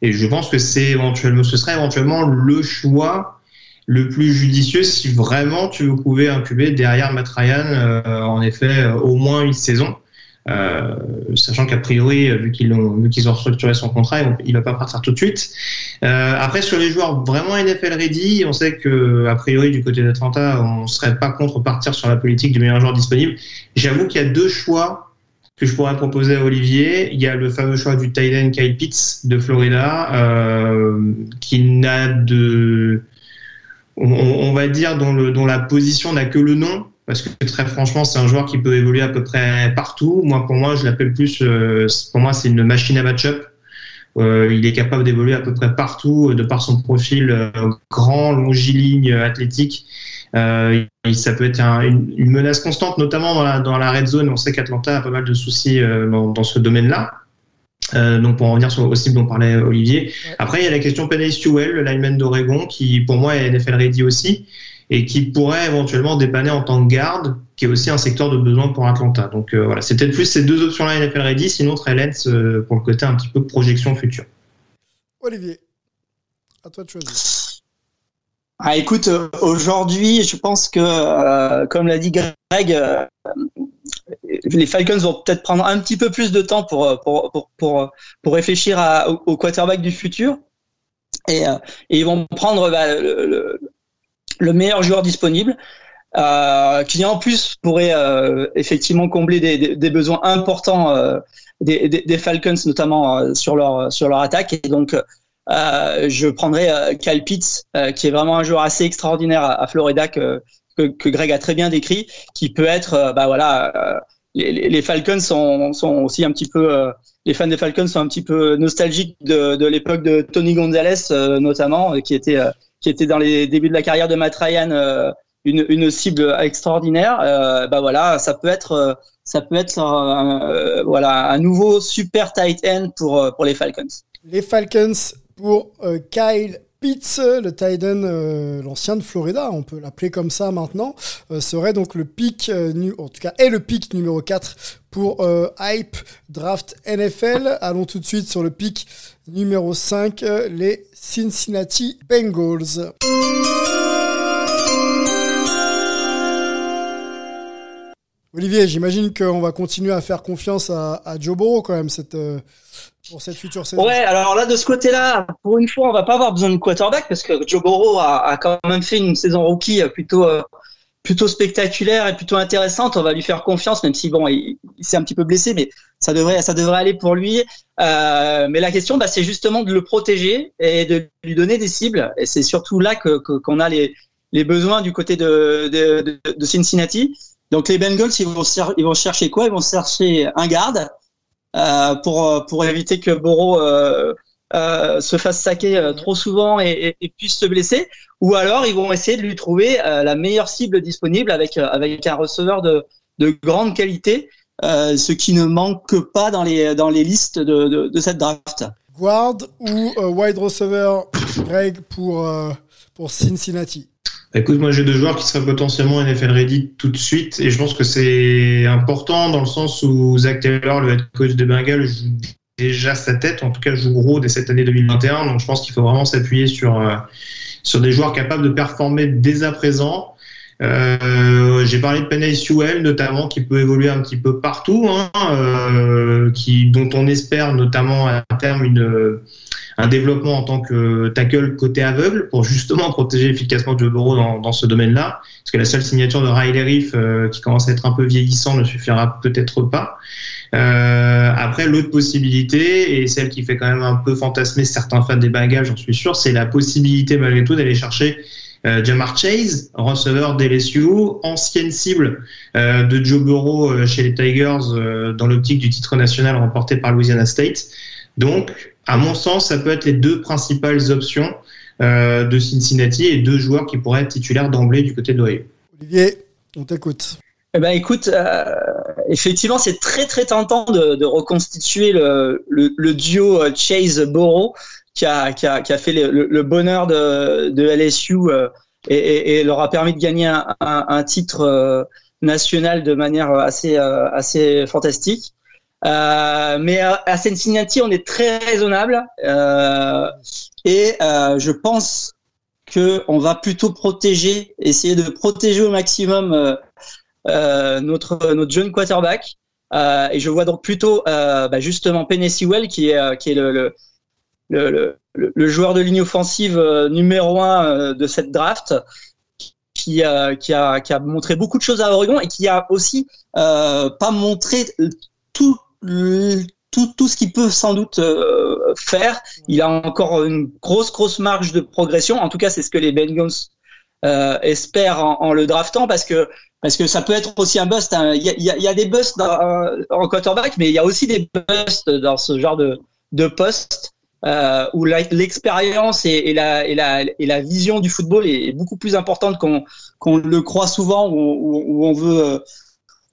B: et je pense que c'est éventuellement ce serait éventuellement le choix le plus judicieux si vraiment tu veux couver un QB derrière Matt Ryan, euh, en effet, euh, au moins une saison. Euh, sachant qu'a priori, vu qu'ils ont, vu qu'ils ont structuré son contrat, il va pas partir tout de suite. Euh, après, sur les joueurs vraiment NFL ready, on sait que a priori du côté d'Atlanta, on serait pas contre partir sur la politique du meilleur joueur disponible. J'avoue qu'il y a deux choix que je pourrais proposer à Olivier. Il y a le fameux choix du tight Kyle Pitts de Florida, euh, qui n'a de on, va dire, dont, le, dont la position n'a que le nom, parce que très franchement, c'est un joueur qui peut évoluer à peu près partout. Moi, pour moi, je l'appelle plus, euh, pour moi, c'est une machine à match-up. Euh, il est capable d'évoluer à peu près partout, euh, de par son profil grand, longiligne, athlétique. ça peut être une, menace constante, notamment dans la, dans la red zone. On sait qu'Atlanta a pas mal de soucis dans ce domaine-là. Euh, donc pour en revenir sur, au cible dont parlait Olivier. Après, il y a la question Penny Sewell, le lineman d'Oregon, qui pour moi est NFL ready aussi, et qui pourrait éventuellement dépanner en tant que garde, qui est aussi un secteur de besoin pour Atlanta. Donc euh, voilà, c'est peut-être plus ces deux options-là NFL ready, sinon Trellens euh, pour le côté un petit peu projection future.
A: Olivier, à toi de choisir.
C: Ah, écoute, aujourd'hui, je pense que, comme l'a dit Greg, les Falcons vont peut-être prendre un petit peu plus de temps pour, pour, pour, pour, pour réfléchir à, au, quarterback du futur. Et, euh, et ils vont prendre bah, le, le, meilleur joueur disponible, euh, qui en plus pourrait euh, effectivement combler des, des, besoins importants euh, des, des, Falcons, notamment euh, sur, leur, sur leur attaque. Et donc, je prendrai Kyle Pitts, qui est vraiment un joueur assez extraordinaire à, à Florida, que, que, que, Greg a très bien décrit, qui peut être bah, voilà, les, les, Falcons sont, sont, aussi un petit peu, euh, les fans des Falcons sont un petit peu nostalgiques de, de l'époque de Tony Gonzalez euh, notamment, qui était euh, qui était dans les débuts de la carrière de Matt Ryan une, une cible extraordinaire. bah voilà, ça peut être ça peut être un, voilà un nouveau super tight end pour pour les Falcons.
A: Les Falcons pour Kyle Pitts, le Titan, euh, l'ancien de Florida, on peut l'appeler comme ça maintenant, euh, serait donc le pic, euh, en tout cas est le pic numéro 4 pour Hype Draft NFL. Allons tout de suite sur le pic numéro 5, les Cincinnati Bengals. Olivier, j'imagine qu'on va continuer à faire confiance à, à Joe Burrow quand même cette, pour cette future saison.
C: Ouais, alors là, de ce côté-là, pour une fois, on va pas avoir besoin de quarterback parce que Joe Burrow a, quand même fait une saison rookie plutôt euh, plutôt spectaculaire et plutôt intéressante. On va lui faire confiance, même si bon, il, s'est un petit peu blessé, mais ça devrait ça devrait aller pour lui. Euh, mais la question, bah, c'est justement de le protéger et de lui donner des cibles. Et c'est surtout là qu'on a les les besoins du côté de, de, de, Cincinnati. Donc les Bengals, ils vont, ils vont chercher quoi? Ils vont chercher un garde euh, pour euh, pour éviter que Boro euh, se fasse saquer trop souvent et, et, puisse se blesser, ou alors ils vont essayer de lui trouver la meilleure cible disponible avec avec un receveur de de grande qualité, ce qui ne manque pas dans les dans les listes de, de, de cette draft.
A: Guard ou wide receiver, Greg pour pour Cincinnati?
B: Écoute, moi j'ai deux joueurs qui seraient potentiellement NFL ready tout de suite et je pense que c'est important dans le sens où Zach Taylor, le head coach de Bengals, joue déjà sa tête, en tout cas joue gros dès cette année 2021. Donc je pense qu'il faut vraiment s'appuyer sur, euh, sur des joueurs capables de performer dès à présent. Euh, J'ai parlé de Penay Sewell notamment qui peut évoluer un petit peu partout, hein, euh, qui dont on espère notamment à terme une un développement en tant que tackle côté aveugle pour justement protéger efficacement Joe Burrow dans, dans ce domaine-là. Parce que la seule signature de Riley Reef, euh, qui commence à être un peu vieillissant, ne suffira peut-être pas. Euh, après, l'autre possibilité, et celle qui fait quand même un peu fantasmer certains fans des bagages, j'en suis sûr, c'est la possibilité malgré tout d'aller chercher euh, Jamar Chase, receveur d'LSU, ancienne cible euh, de Joe Burrow euh, chez les Tigers dans l'optique du titre national remporté par Louisiana State. Donc, à mon sens, ça peut être les deux principales options euh, de Cincinnati et deux joueurs qui pourraient être titulaires d'emblée du côté d'Ohio.
A: Olivier, on t'écoute.
C: Eh ben écoute, euh, effectivement, c'est très très tentant de, de reconstituer le, le, le duo euh, Chase Borough qui a, qui a, qui a fait le, le bonheur de, de LSU euh, et, et, et, leur a permis de gagner un, un, un titre euh, national de manière assez assez fantastique. Euh, mais à, à, Cincinnati, on est très raisonnable euh, et euh, je pense que on va plutôt protéger, essayer de protéger au maximum euh, euh, notre notre jeune quarterback. et je vois donc plutôt bah justement Penny Sewell qui est qui est le, le le, le, le, joueur de ligne offensive numéro un de cette draft, qui, qui, a, qui a montré beaucoup de choses à Oregon et qui a aussi euh, pas montré tout tout, tout ce qu'il peut sans doute euh, faire. Il a encore une grosse, grosse marge de progression. En tout cas, c'est ce que les Bengals euh, espèrent en, en, le draftant parce que parce que ça peut être aussi un bust. Hein. Il, y a, il y a, des busts dans, en quarterback, mais il y a aussi des busts dans ce genre de, de poste. Euh, où l'expérience et, et, la, et, la, et la vision du football est beaucoup plus importante qu'on qu'on le croit souvent, où, où on veut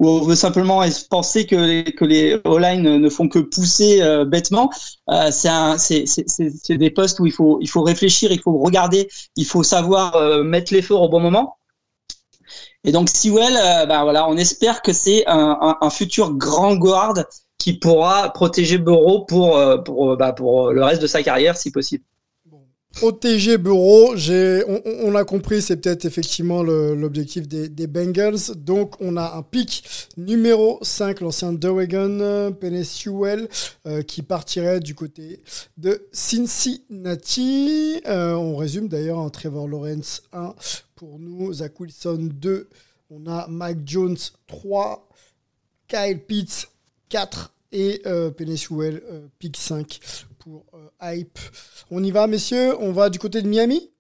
C: où on veut simplement penser que les, que les O-line ne font que pousser euh, bêtement. Euh, c'est des postes où il faut, il faut réfléchir, il faut regarder, il faut savoir euh, mettre l'effort au bon moment. Et donc Sewell, euh, ben voilà, on espère que c'est un, futur grand guard qui pourra protéger Burrow pour, bah, pour le reste de sa carrière si possible.
A: OTG Bureau, on, on, a compris, c'est peut-être effectivement l'objectif des, Bengals. Donc, on a un pic numéro 5, l'ancien Dowagon, Penny Sewell, euh, qui partirait du côté de Cincinnati. Euh, on résume d'ailleurs un Trevor Lawrence 1 pour nous, Zach Wilson 2. On a Mike Jones 3, Kyle Pitts 4 et euh, Penny Sewell, euh, pick 5 pour euh, Hype. On y va, messieurs. On va du côté de Miami.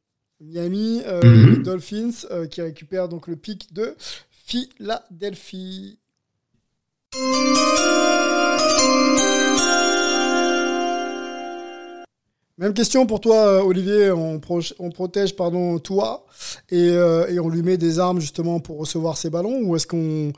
A: Miami, euh, mm -hmm. les Dolphins, euh, qui récupèrent donc le pic de Philadelphie. Même question pour toi, Olivier. On, pro on protège pardon, toi et, euh, et, on lui met des armes justement pour recevoir ses ballons ou est-ce qu'on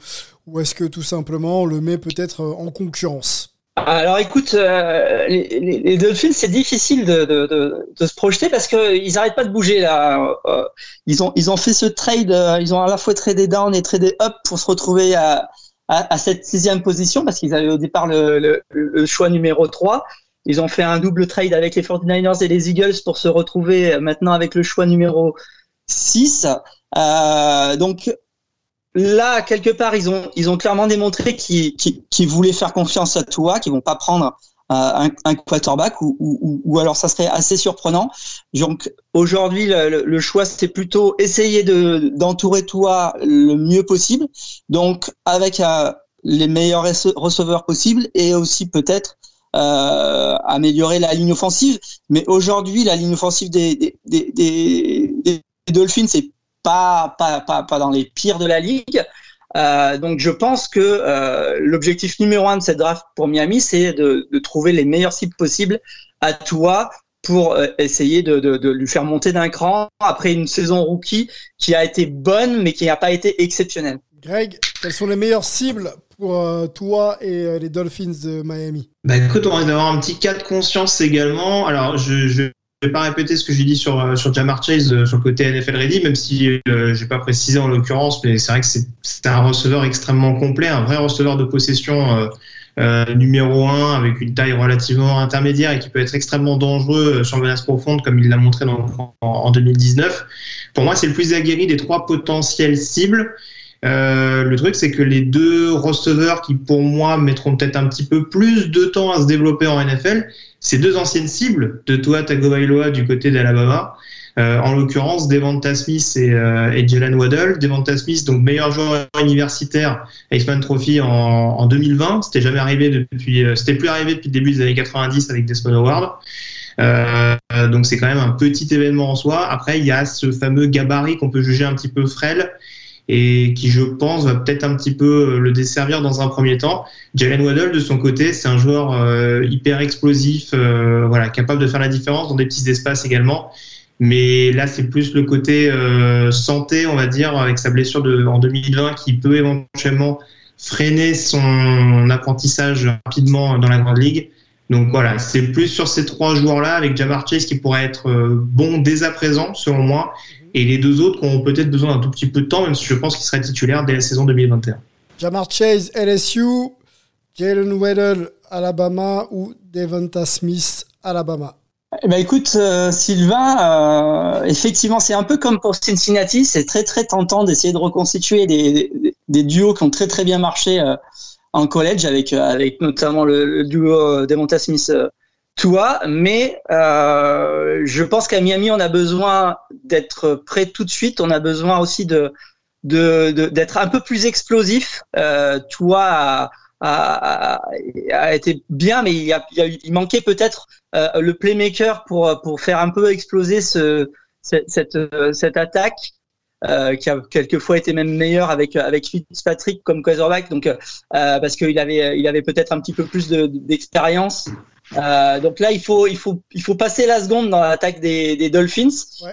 A: ou est-ce que tout simplement on le met peut-être en concurrence?
C: Alors écoute, euh, les, les, Dolphins, c'est difficile de, de, de, de, se projeter parce qu'ils n'arrêtent pas de bouger là. Euh, ils, ont, ils ont fait ce trade, euh, ils ont à la fois tradé down et tradé up pour se retrouver à, à, à cette sixième position parce qu'ils avaient au départ le, le, le, choix numéro 3. Ils ont fait un double trade avec les 49ers et les Eagles pour se retrouver maintenant avec le choix numéro 6. Euh, donc là, quelque part, ils ont, ils ont clairement démontré qu'ils qu voulaient faire confiance à toi, qu'ils vont pas prendre euh, un, un, quarterback ou, ou, ou, alors ça serait assez surprenant. Donc aujourd'hui, le, le, choix, c'est plutôt essayer de d'entourer toi le mieux possible. Donc avec euh, les meilleurs receveurs possibles et aussi peut-être euh, améliorer la ligne offensive. Mais aujourd'hui, la ligne offensive des, des, des, des Dolphins, c'est pas, pas, pas, pas dans les pires de la ligue. Euh, donc je pense que euh, l'objectif numéro un de cette draft pour Miami, c'est de, de, trouver les meilleures cibles possibles à toi pour euh, essayer de, de, de, lui faire monter d'un cran après une saison rookie qui a été bonne mais qui n'a pas été exceptionnelle.
A: Greg, quelles sont les meilleures cibles pour toi et les Dolphins de Miami?
B: Bah écoute, on va avoir un petit cas de conscience également. Alors je, je je vais pas répéter ce que j'ai dit sur euh, sur Jamar Chase euh, sur le côté NFL ready, même si euh, j'ai pas précisé en l'occurrence, mais c'est vrai que c'est un receveur extrêmement complet, un vrai receveur de possession numéro 1 avec une taille relativement intermédiaire et qui peut être extrêmement dangereux sur menace profonde comme il l'a montré dans, en, 2019. Pour moi, c'est le plus aguerri des trois potentiels cibles. Euh, le truc, c'est que les deux receveurs qui, pour moi, mettront peut-être un petit peu plus de temps à se développer en NFL, ces deux anciennes cibles de Tua Tagovailoa du côté d'Alabama. Euh, en l'occurrence, Devonta Smith et, euh, et Jalen Waddell. Devonta Smith, donc meilleur joueur universitaire Iceman Trophy en, en 2020. C'était jamais arrivé depuis, euh, c'était plus arrivé depuis le début des années 90 avec Desmond Howard. Euh, donc c'est quand même un petit événement en soi. Après, il y a ce fameux gabarit qu'on peut juger un petit peu frêle et qui, je pense, va peut-être un petit peu le desservir dans un premier temps. Jalen Waddell, de son côté, c'est un joueur euh, hyper explosif, euh, voilà, capable de faire la différence dans des petits espaces également. Mais là, c'est plus le côté euh, santé, on va dire, avec sa blessure de, en 2020 qui peut éventuellement freiner son apprentissage rapidement dans la Grande Ligue. Donc voilà, c'est plus sur ces trois joueurs-là, avec Jamar Chase qui pourrait être euh, bon dès à présent, selon moi, et les deux autres qui ont peut-être besoin d'un tout petit peu de temps, même si je pense qu'ils seraient titulaires dès la saison 2021.
A: Jamar Chase, LSU, Jalen Weddle, Alabama ou Devonta Smith, Alabama?
C: Eh ben écoute, euh, Sylvain, euh, effectivement, c'est un peu comme pour Cincinnati, c'est très très tentant d'essayer de reconstituer des, des, duos qui ont très très bien marché euh, en college avec avec notamment le, duo Devonta Smith toi, mais je pense qu'à Miami, on a besoin d'être prêt tout de suite. On a besoin aussi de d'être un peu plus explosif. toi, a, a, été bien, mais il, manquait peut-être euh, le playmaker pour, pour faire un peu exploser ce, cette, cette, attaque. Euh, qui a quelquefois été même meilleur avec avec Fitzpatrick comme quarterback donc euh, parce qu'il avait il avait peut-être un petit peu plus d'expérience euh, donc là il faut il faut il faut passer la seconde dans l'attaque des, des Dolphins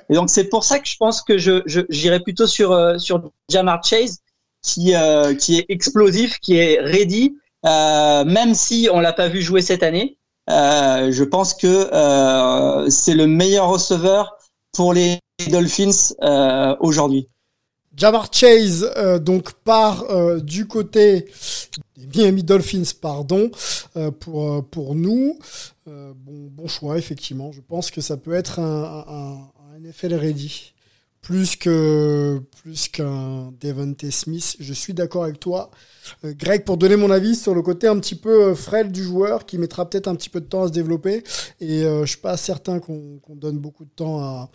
C: et donc c'est pour ça que je pense que je j'irai plutôt sur euh, sur Jamar Chase qui, euh, qui est explosif, qui est ready, euh, même si on l'a pas vu jouer cette année. Euh, je pense que c'est le meilleur receveur pour les Dolphins aujourd'hui.
A: Jamar Chase donc part du côté des Miami Dolphins, pardon, pour pour nous. bon, choix effectivement. Je pense que ça peut être un, un, NFL ready plus que plus qu'un Devante Smith. Je suis d'accord avec toi, euh, Greg, pour donner mon avis sur le côté un petit peu euh, frêle du joueur qui mettra peut-être un petit peu de temps à se développer. Et euh, je suis pas certain qu'on donne beaucoup de temps à,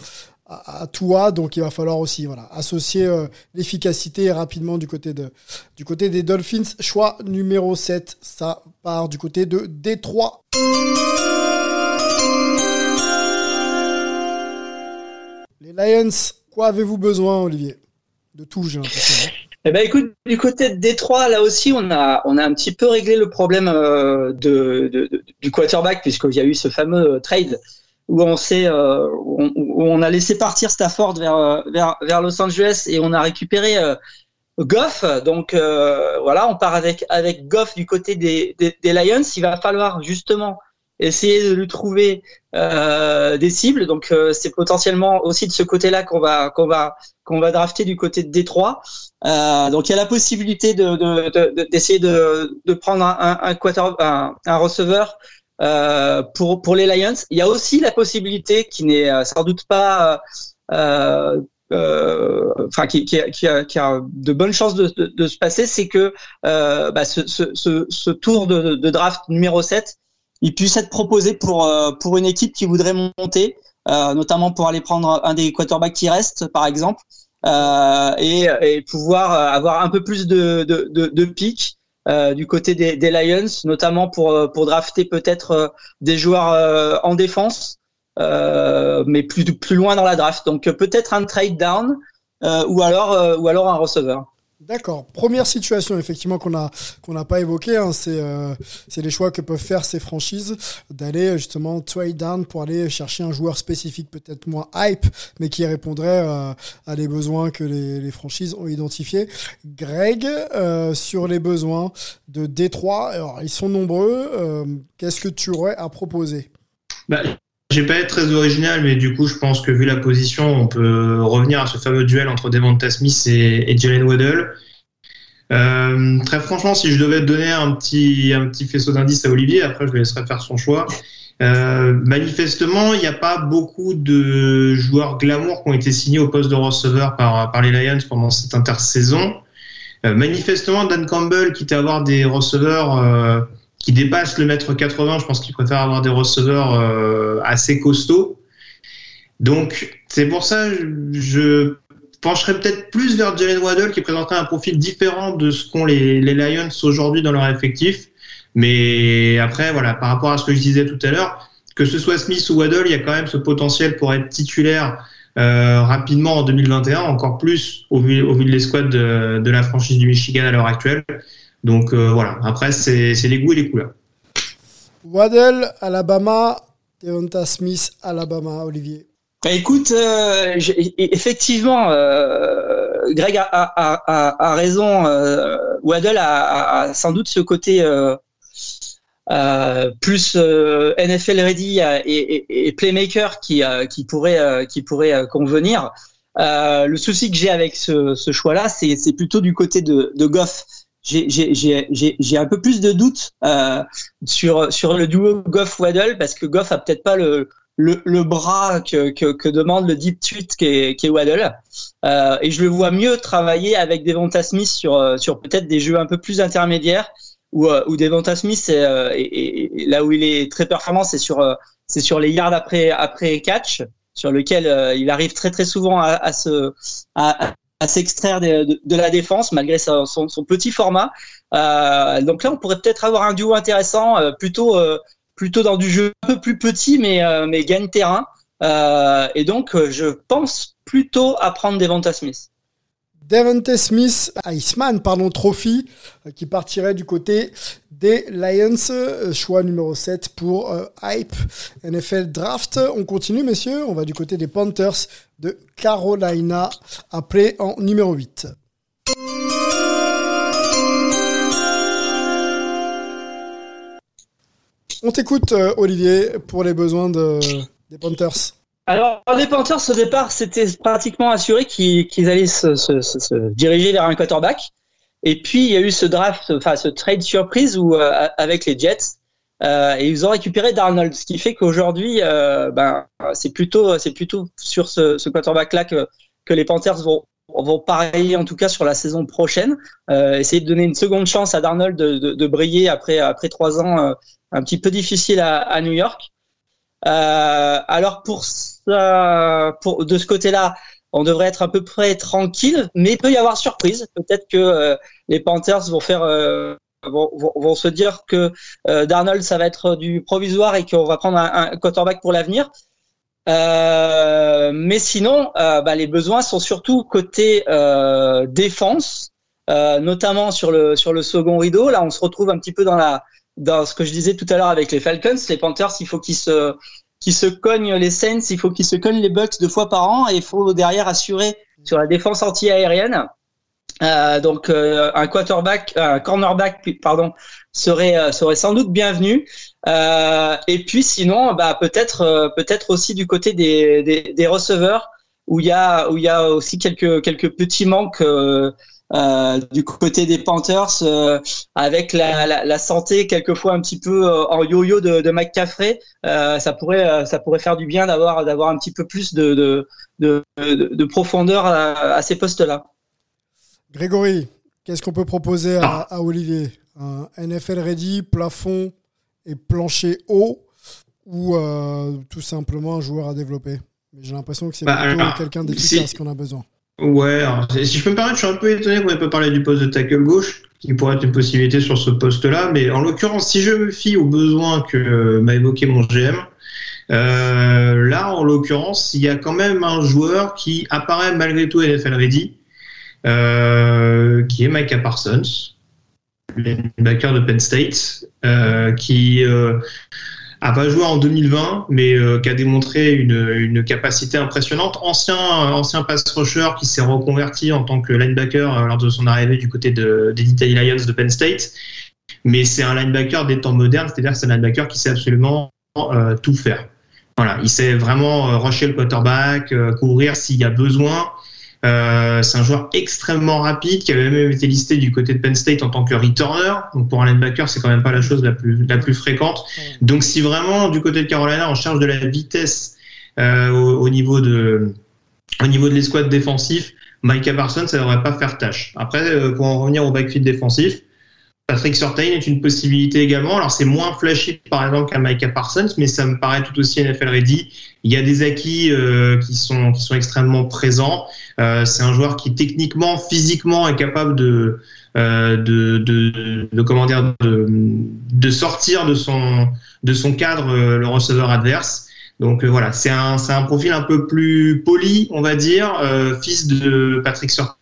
A: toi, donc il va falloir aussi voilà associer l'efficacité rapidement du côté de du côté des Dolphins. Choix numéro 7, ça part du côté de Détroit. Les Lions Quoi avez-vous besoin, Olivier? De tout, j'ai l'impression. Hein.
C: Eh ben, écoute, du côté de Détroit, là aussi, on a, on a un petit peu réglé le problème euh, de, du quarterback, puisqu'il y a eu ce fameux euh, trade où on, sait, euh, où on, a laissé partir Stafford vers, vers, vers, Los Angeles et on a récupéré Goff. Donc voilà, on part avec, avec Goff du côté des, des, des Lions. Il va falloir justement essayer de lui trouver euh, des cibles. Donc euh, c'est potentiellement aussi de ce côté-là qu'on va qu'on va qu'on va drafter du côté de Détroit. Euh, donc il y a la possibilité de d'essayer de, de, prendre un, un, un receveur euh, pour pour les Lions. Il y a aussi la possibilité qui n'est euh, sans doute pas euh, enfin qui, qui, qui, a, qui, a, de bonnes chances de, de, de se passer, c'est que bah, ce, ce, ce, tour de, de, draft numéro 7 il puisse être proposé pour euh, pour une équipe qui voudrait monter, euh, notamment pour aller prendre un des quarterbacks qui reste, par exemple, euh, et, et, pouvoir avoir un peu plus de de, de, de. Du côté des, Lions, notamment pour pour drafter peut-être des joueurs en défense, mais plus plus loin dans la draft. Donc peut-être un trade down ou alors ou alors un receveur.
A: D'accord. Première situation effectivement qu'on a qu'on n'a pas évoqué, hein, c'est euh, c'est les choix que peuvent faire ces franchises d'aller justement trade down pour aller chercher un joueur spécifique peut-être moins hype, mais qui répondrait euh, à les besoins que les, franchises ont identifiés. Greg, euh, sur les besoins de Détroit, alors ils sont nombreux. Qu'est-ce que tu aurais à proposer?
B: Bah, je vais pas être très original, mais du coup, je pense que vu la position, on peut revenir à ce fameux duel entre Devonta Smith et, Jalen Waddell. Euh, très franchement, si je devais donner un petit, un petit faisceau d'indices à Olivier, après je le laisserai faire son choix. Euh, manifestement, il n'y a pas beaucoup de joueurs glamour qui ont été signés au poste de receveur par, les Lions pendant cette intersaison. Euh, manifestement, Dan Campbell, quitte à avoir des receveurs qui dépassent le mètre 80, je pense qu'il préfère avoir des receveurs euh, assez costauds. Donc, c'est pour ça je, je pencherais peut-être plus vers Jalen Waddle qui présenterait un profil différent de ce qu'ont les, Lions aujourd'hui dans leur effectif. Mais après, voilà, par rapport à ce que je disais tout à l'heure, que ce soit Smith ou Waddle, il y a quand même ce potentiel pour être titulaire euh, rapidement en 2021, encore plus au vu, de l'escouade de, de, la franchise du Michigan à l'heure actuelle. Donc euh, voilà, après, c'est les goûts et les couleurs.
A: Waddle, Alabama, Devonta Smith, Alabama, Olivier.
C: Bah, écoute, euh, effectivement, euh, Greg a, a, a, a raison. Euh, Waddle a, sans doute ce côté euh, euh, plus euh, NFL ready et, et, et, playmaker qui, qui pourrait, qui pourrait convenir. le souci que j'ai avec ce, ce choix-là, c'est plutôt du côté de, de Goff. J'ai un peu plus de doutes sur, sur le duo Goff-Waddle parce que Goff a peut-être pas le le, le bras que, que, que, demande le deep tweet qui est, qui est Waddle. Euh, et je le vois mieux travailler avec Devonta Smith sur, euh, sur peut-être des jeux un peu plus intermédiaires où, euh, où Devonta Smith, est, euh, et, et, là où il est très performant, c'est sur, c'est sur les yards après, après catch, sur lequel il arrive très très souvent à, à se, à, à s'extraire de, la défense malgré son, petit format. Euh, donc là, on pourrait peut-être avoir un duo intéressant, plutôt plutôt dans du jeu un peu plus petit, mais, euh, mais gagne terrain. Euh, et donc, euh, je pense plutôt à prendre Devonta Smith.
A: Devonta Smith, Iceman, pardon, Trophy, qui partirait du côté des Lions, choix numéro 7 pour Hype NFL Draft. On continue, messieurs, on va du côté des Panthers de Carolina, après en numéro 8. On t'écoute, euh, Olivier, pour les besoins de, des Panthers.
C: Alors, les Panthers, au départ, c'était pratiquement assuré qu'ils allaient se, diriger vers un quarterback. Et puis, il y a eu ce draft, enfin, ce trade surprise où, euh, avec les Jets. Euh, et ils ont récupéré Darnold, ce qui fait qu'aujourd'hui, euh, ben, c'est plutôt, c'est plutôt sur ce, ce quarterback-là que, que les Panthers vont, vont parier, en tout cas sur la saison prochaine. Euh, essayer de donner une seconde chance à Darnold de, de, de briller après, après trois ans un petit peu difficile à, à New York. Euh, alors pour ça, pour de ce côté-là, on devrait être à peu près tranquille, mais il peut y avoir surprise. Peut-être que euh, les Panthers vont faire euh, vont, vont, se dire que euh, Darnold ça va être du provisoire et qu'on va prendre un, un quarterback pour l'avenir. Euh, mais sinon, bah, les besoins sont surtout côté défense, notamment sur le sur le second rideau. Là, on se retrouve un petit peu dans la dans ce que je disais tout à l'heure avec les Falcons, les Panthers, il faut qu'ils se, qu'ils se cognent les Saints, il faut qu'ils se cognent les Bucks deux fois par an et il faut derrière assurer sur la défense anti-aérienne. Euh, donc euh, un quarterback, un cornerback, pardon, serait euh, serait sans doute bienvenu. Euh, et puis sinon, bah peut-être euh, peut-être aussi du côté des, des, des receveurs où il y a où il y a aussi quelques quelques petits manques. Du côté des Panthers, avec la, la, la, santé quelquefois un petit peu en yo-yo de, de McCaffrey, ça pourrait ça pourrait faire du bien d'avoir d'avoir un petit peu plus de de, de, de profondeur à, à ces postes-là.
A: Grégory, qu'est-ce qu'on peut proposer à, à, Olivier? Un NFL ready, plafond et plancher haut, ou tout simplement un joueur à développer? J'ai l'impression que c'est bah, quelqu'un d'efficace qu'on a besoin.
B: Ouais, alors, si je peux me permettre, je suis un peu étonné qu'on ait pas parlé du poste de tackle gauche, qui pourrait être une possibilité sur ce poste-là, mais en l'occurrence, si je me fie aux besoins que m'a évoqué mon GM, euh, là, en l'occurrence, il y a quand même un joueur qui apparaît malgré tout NFL ready, euh, qui est Micah Parsons, le backer de Penn State, euh, qui euh, a pas joué en 2020, mais euh, qui a démontré une, capacité impressionnante. Ancien, ancien pass rusher qui s'est reconverti en tant que linebacker euh, lors de son arrivée du côté de, des Italy Lions de Penn State. Mais c'est un linebacker des temps modernes, c'est-à-dire c'est un linebacker qui sait absolument euh, tout faire. Voilà, il sait vraiment rusher le quarterback, couvrir s'il y a besoin. Euh, c'est un joueur extrêmement rapide qui avait même été listé du côté de Penn State en tant que returner. Donc pour un linebacker, c'est quand même pas la chose la plus la plus fréquente. Donc si vraiment du côté de Carolina on cherche de la vitesse euh, au, au, niveau de au niveau de l'escouade défensif, Micah Parsons ça devrait pas faire tâche. Après euh, pour en revenir au backfield défensif, Patrick Surtain est une possibilité également. Alors c'est moins flashy par exemple qu'un Micah Parsons, mais ça me paraît tout aussi NFL ready. Il y a des acquis euh, qui sont qui sont extrêmement présents. Euh, c'est un joueur qui techniquement, physiquement est capable de euh, de, de, de, comment dire de, de sortir de son de son cadre euh, le receveur adverse. Donc euh, voilà, c'est un, un profil un peu plus poli, on va dire, euh, fils de Patrick Surtain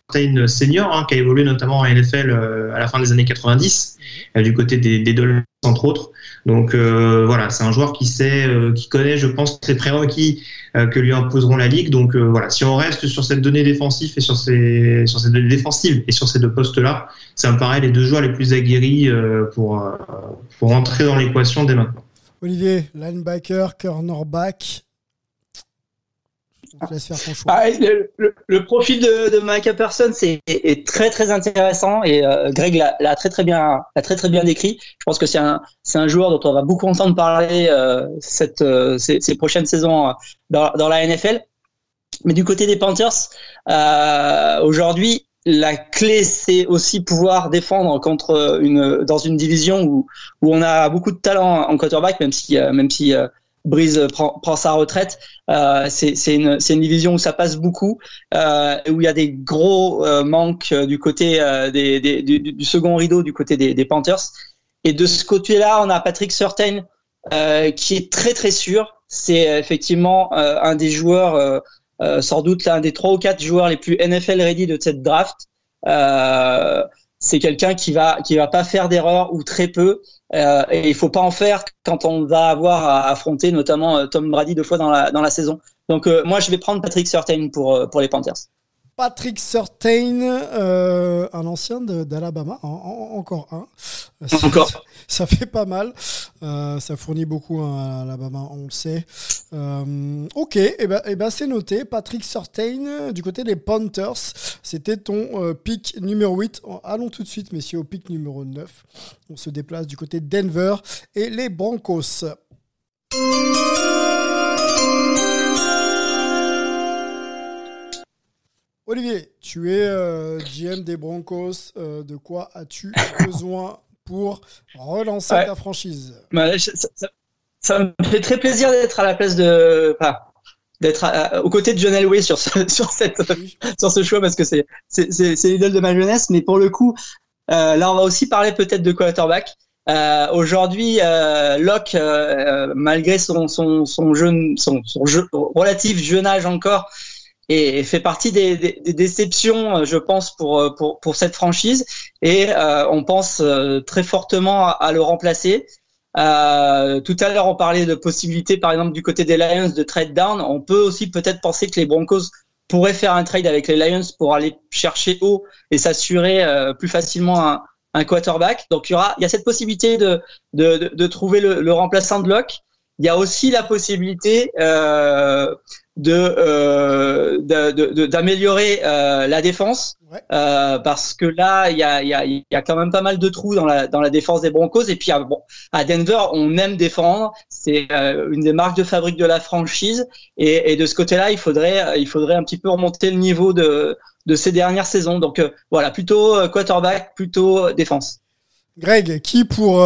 B: senior, hein, qui a évolué notamment en NFL euh, à la fin des années 90, du côté des, des Dolphins entre autres. Donc voilà, c'est un joueur qui sait, qui connaît, je pense, ces prérequis que lui imposeront la ligue. Donc voilà, si on reste sur cette donnée défensive et sur ces, sur cette donnée défensive et sur ces deux postes-là, ça me paraît les deux joueurs les plus aguerris pour, pour entrer dans l'équation dès maintenant.
A: Olivier, linebacker, cornerback.
C: Ah, le, profil de, de Micah Parsons est, très très intéressant et euh, Greg l'a très très bien décrit. Je pense que c'est un joueur dont on va beaucoup entendre parler euh, euh, ces, prochaines saisons dans, la NFL. Mais du côté des Panthers, aujourd'hui, la clé, c'est aussi pouvoir défendre contre une dans une division où on a beaucoup de talent en quarterback, même si euh, Breeze prend, prend sa retraite. Euh, c'est une une division où ça passe beaucoup, euh, où il y a des gros euh, manques du côté euh, des, des du, du, second rideau du côté des, des Panthers. Et de ce côté-là, on a Patrick Surtain euh, qui est très très sûr. C'est effectivement un des joueurs euh, sans doute l'un des trois ou quatre joueurs les plus NFL ready de cette draft. Euh, c'est quelqu'un qui va qui va pas faire d'erreur ou très peu euh, et il faut pas en faire quand on va avoir à affronter notamment Tom Brady deux fois dans la dans la saison. Donc moi je vais prendre Patrick Surtain pour pour les Panthers.
A: Patrick Surtain, euh, un ancien d'Alabama, en, en, encore un. Ça,
C: encore.
A: Ça fait pas mal. Euh, ça fournit beaucoup hein, à Alabama, on le sait. Euh, ok, et eh ben, et ben c'est noté. Patrick Surtain, du côté des Panthers, c'était ton pick numéro 8. Allons tout de suite, messieurs, au pick numéro 9. On se déplace du côté de Denver et les Broncos. Olivier, tu es euh, GM des Broncos. Euh, de quoi as-tu besoin pour relancer ouais. ta franchise?
C: Bah, ça, ça, ça, me fait très plaisir d'être à la place de. Enfin, d'être aux côtés de John Elway sur ce, sur, cette, oui. sur ce choix parce que c'est l'idole de ma jeunesse. Mais pour le coup, euh, là, on va aussi parler peut-être de quarterback. Euh, Aujourd'hui, euh, Locke, euh, malgré son, son, son, jeune, son, son jeu, relatif jeune âge encore, et fait partie des, des, des, déceptions, je pense, pour, pour, pour cette franchise. Et euh, on pense euh, très fortement à, à le remplacer. Euh, tout à l'heure, on parlait de possibilités, par exemple, du côté des Lions de trade down. On peut aussi peut-être penser que les Broncos pourraient faire un trade avec les Lions pour aller chercher haut et s'assurer euh, plus facilement un, un, quarterback. Donc, il y aura, il y a cette possibilité de, de, de, de trouver le, le, remplaçant de Locke. Il y a aussi la possibilité euh, de euh, d'améliorer euh, la défense.
A: Ouais.
C: euh, parce que là il y a, y, a, y a quand même pas mal de trous dans la dans la défense des Broncos. Et puis à, bon à Denver on aime défendre. C'est euh, une des marques de fabrique de la franchise. Et, et de ce côté-là il faudrait il faudrait un petit peu remonter le niveau de de ces dernières saisons. Donc euh, voilà plutôt euh, quarterback plutôt défense.
A: Greg, qui pour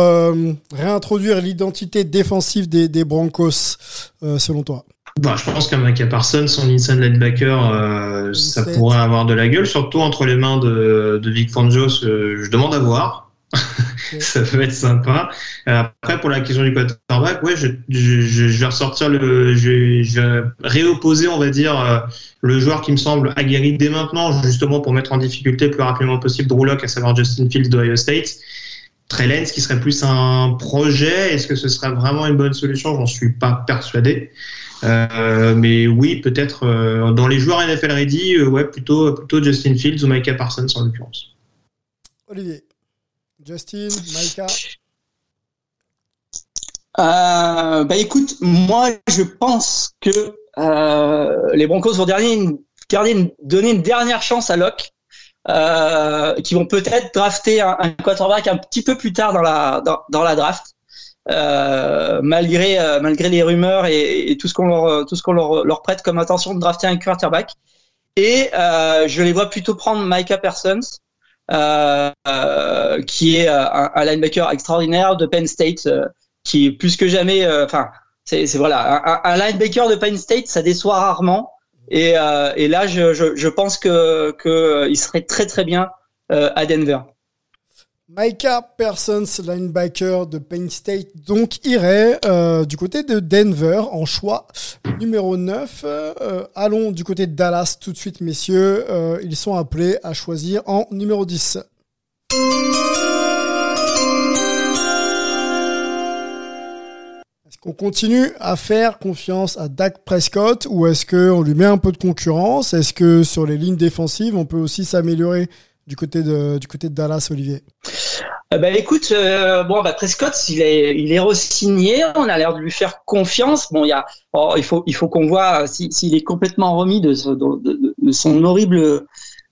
A: réintroduire l'identité défensive des, des Broncos selon toi?
B: Bon, je pense qu'un Micah Parsons, son inside linebacker, euh, ça pourrait avoir de la gueule, surtout entre les mains de, de Vic Fangio. Euh, je demande à voir. Okay. ça peut être sympa. Euh, après, pour la question du quarterback, ouais, je, je, je vais ressortir le, je, je, vais réopposer, on va dire, euh, le joueur qui me semble aguerri dès maintenant, justement pour mettre en difficulté le plus rapidement possible Drew à savoir Justin Fields d'Ohio State. Trellens, qui serait plus un projet, est-ce que ce serait vraiment une bonne solution? J'en suis pas persuadé. Euh, mais oui, peut-être euh, dans les joueurs NFL ready, euh, ouais, plutôt, plutôt Justin Fields ou Micah Parsons en l'occurrence.
A: Olivier, Justin, Micah.
C: bah écoute, moi je pense que les Broncos vont, dernier, garder donner une dernière chance à Locke, euh, qui vont peut-être drafter un, un, quarterback un petit peu plus tard dans la dans, dans la draft. Euh, malgré euh, malgré les rumeurs et, tout ce qu'on leur tout ce qu'on leur, leur prête comme intention de drafter un quarterback et euh, je les vois plutôt prendre Micah Parsons euh, euh, qui est un, un, linebacker extraordinaire de Penn State qui plus que jamais enfin c'est voilà un, un, linebacker de Penn State ça déçoit rarement et, et là je, je, je, pense que que il serait très très bien à Denver.
A: Micah Parsons, linebacker de Penn State, donc irait euh, du côté de Denver en choix numéro 9. Euh, allons du côté de Dallas tout de suite, messieurs. Euh, ils sont appelés à choisir en numéro 10. Est-ce qu'on continue à faire confiance à Dak Prescott ou est-ce qu'on lui met un peu de concurrence? Est-ce que sur les lignes défensives, on peut aussi s'améliorer du côté de, Dallas, Olivier
C: euh, bah écoute, euh, bon bah Prescott, il est il est re-signé, on a l'air de lui faire confiance. Bon, il y a, oh, il faut il faut qu'on voit s'il si, est complètement remis de, son horrible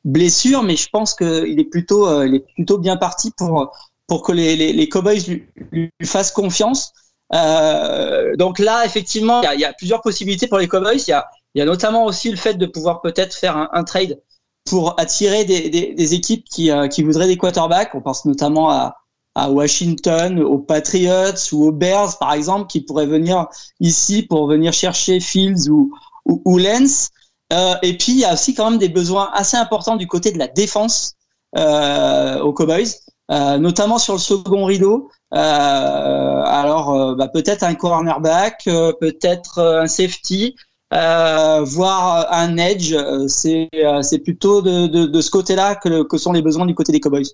C: blessure, mais je pense qu'il est plutôt euh, il est plutôt bien parti pour pour que les les, les Cowboys lui, fassent confiance. Euh, donc là, effectivement, il y a, plusieurs possibilités pour les Cowboys. Il y a il y a notamment aussi le fait de pouvoir peut-être faire un trade pour attirer des, des, des équipes qui, euh, qui voudraient des quarterbacks. On pense notamment à, à Washington, aux Patriots ou aux Bears, par exemple, qui pourraient venir ici pour venir chercher Fields ou, ou, ou Lens. Euh, et puis, il y a aussi quand même des besoins assez importants du côté de la défense euh, aux Cowboys, euh, notamment sur le second rideau. Euh, alors, bah, peut-être un cornerback, peut-être un safety, euh, voir un edge, euh, c'est euh, c'est plutôt de, de, ce côté-là que, que sont les besoins du côté des Cowboys.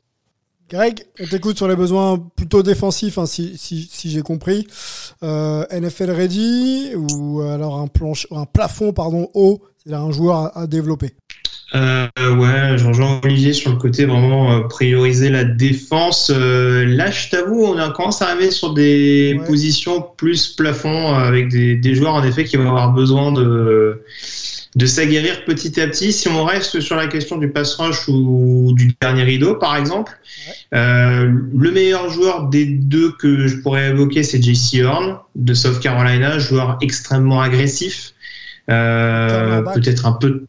A: Greg, on t'écoute sur les besoins plutôt défensifs, hein, si, si, j'ai compris. Euh, NFL ready ou alors un, planche, un plafond pardon haut, c'est un joueur à développer.
B: Euh, ouais, je rejoins Olivier sur le côté vraiment euh, prioriser la défense. Euh, là, je t'avoue, on a commencé à arriver sur des ouais. positions plus plafond avec des, des, joueurs en effet qui vont avoir besoin de de s'aguerrir petit à petit. Si on reste sur la question du pass rush ou du dernier rideau, par exemple, ouais. euh, le meilleur joueur des deux que je pourrais évoquer, c'est JC Horn de South Carolina, joueur extrêmement agressif, euh, peut-être un peu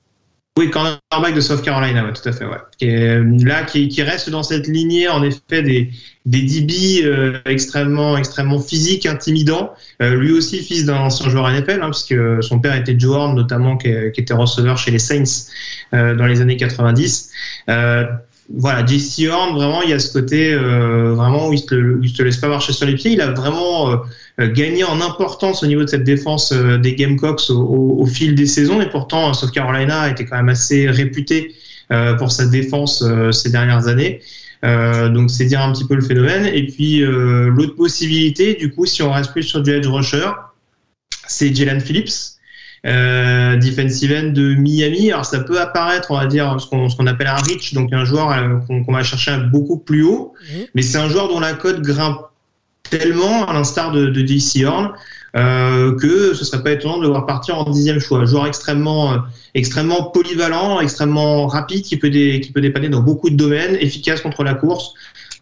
B: oui, cornerback de South Carolina, ouais, tout à fait, ouais. Qui est, là, qui, qui, reste dans cette lignée, en effet, des, des DB euh, extrêmement, extrêmement physiques, intimidants. Euh, lui aussi, fils d'un ancien joueur NFL, hein, puisque son père était Joe Horn, notamment, qui, qui, était receveur chez les Saints euh, dans les années 90. Voilà, JC Horn, vraiment, il y a ce côté euh, vraiment où il te, où il te laisse pas marcher sur les pieds. Il a vraiment euh, gagné en importance au niveau de cette défense euh, des Gamecocks au, fil des saisons. Et pourtant, South Carolina été quand même assez réputé euh, pour sa défense ces dernières années. donc c'est dire un petit peu le phénomène. Et puis l'autre possibilité, du coup, si on reste plus sur du edge rusher, c'est Jalen Phillips. Euh, defensive end de Miami. Alors ça peut apparaître, on va dire, ce qu'on qu appelle un reach, donc un joueur euh, qu'on qu va chercher beaucoup plus haut, mmh. mais c'est un joueur dont la cote grimpe tellement, à l'instar de, de JC Horn, euh, que ce serait pas étonnant de le voir partir en dixième choix. Un joueur extrêmement, euh, extrêmement polyvalent, extrêmement rapide, qui peut, dé, qui peut dépanner dans beaucoup de domaines, efficace contre la course.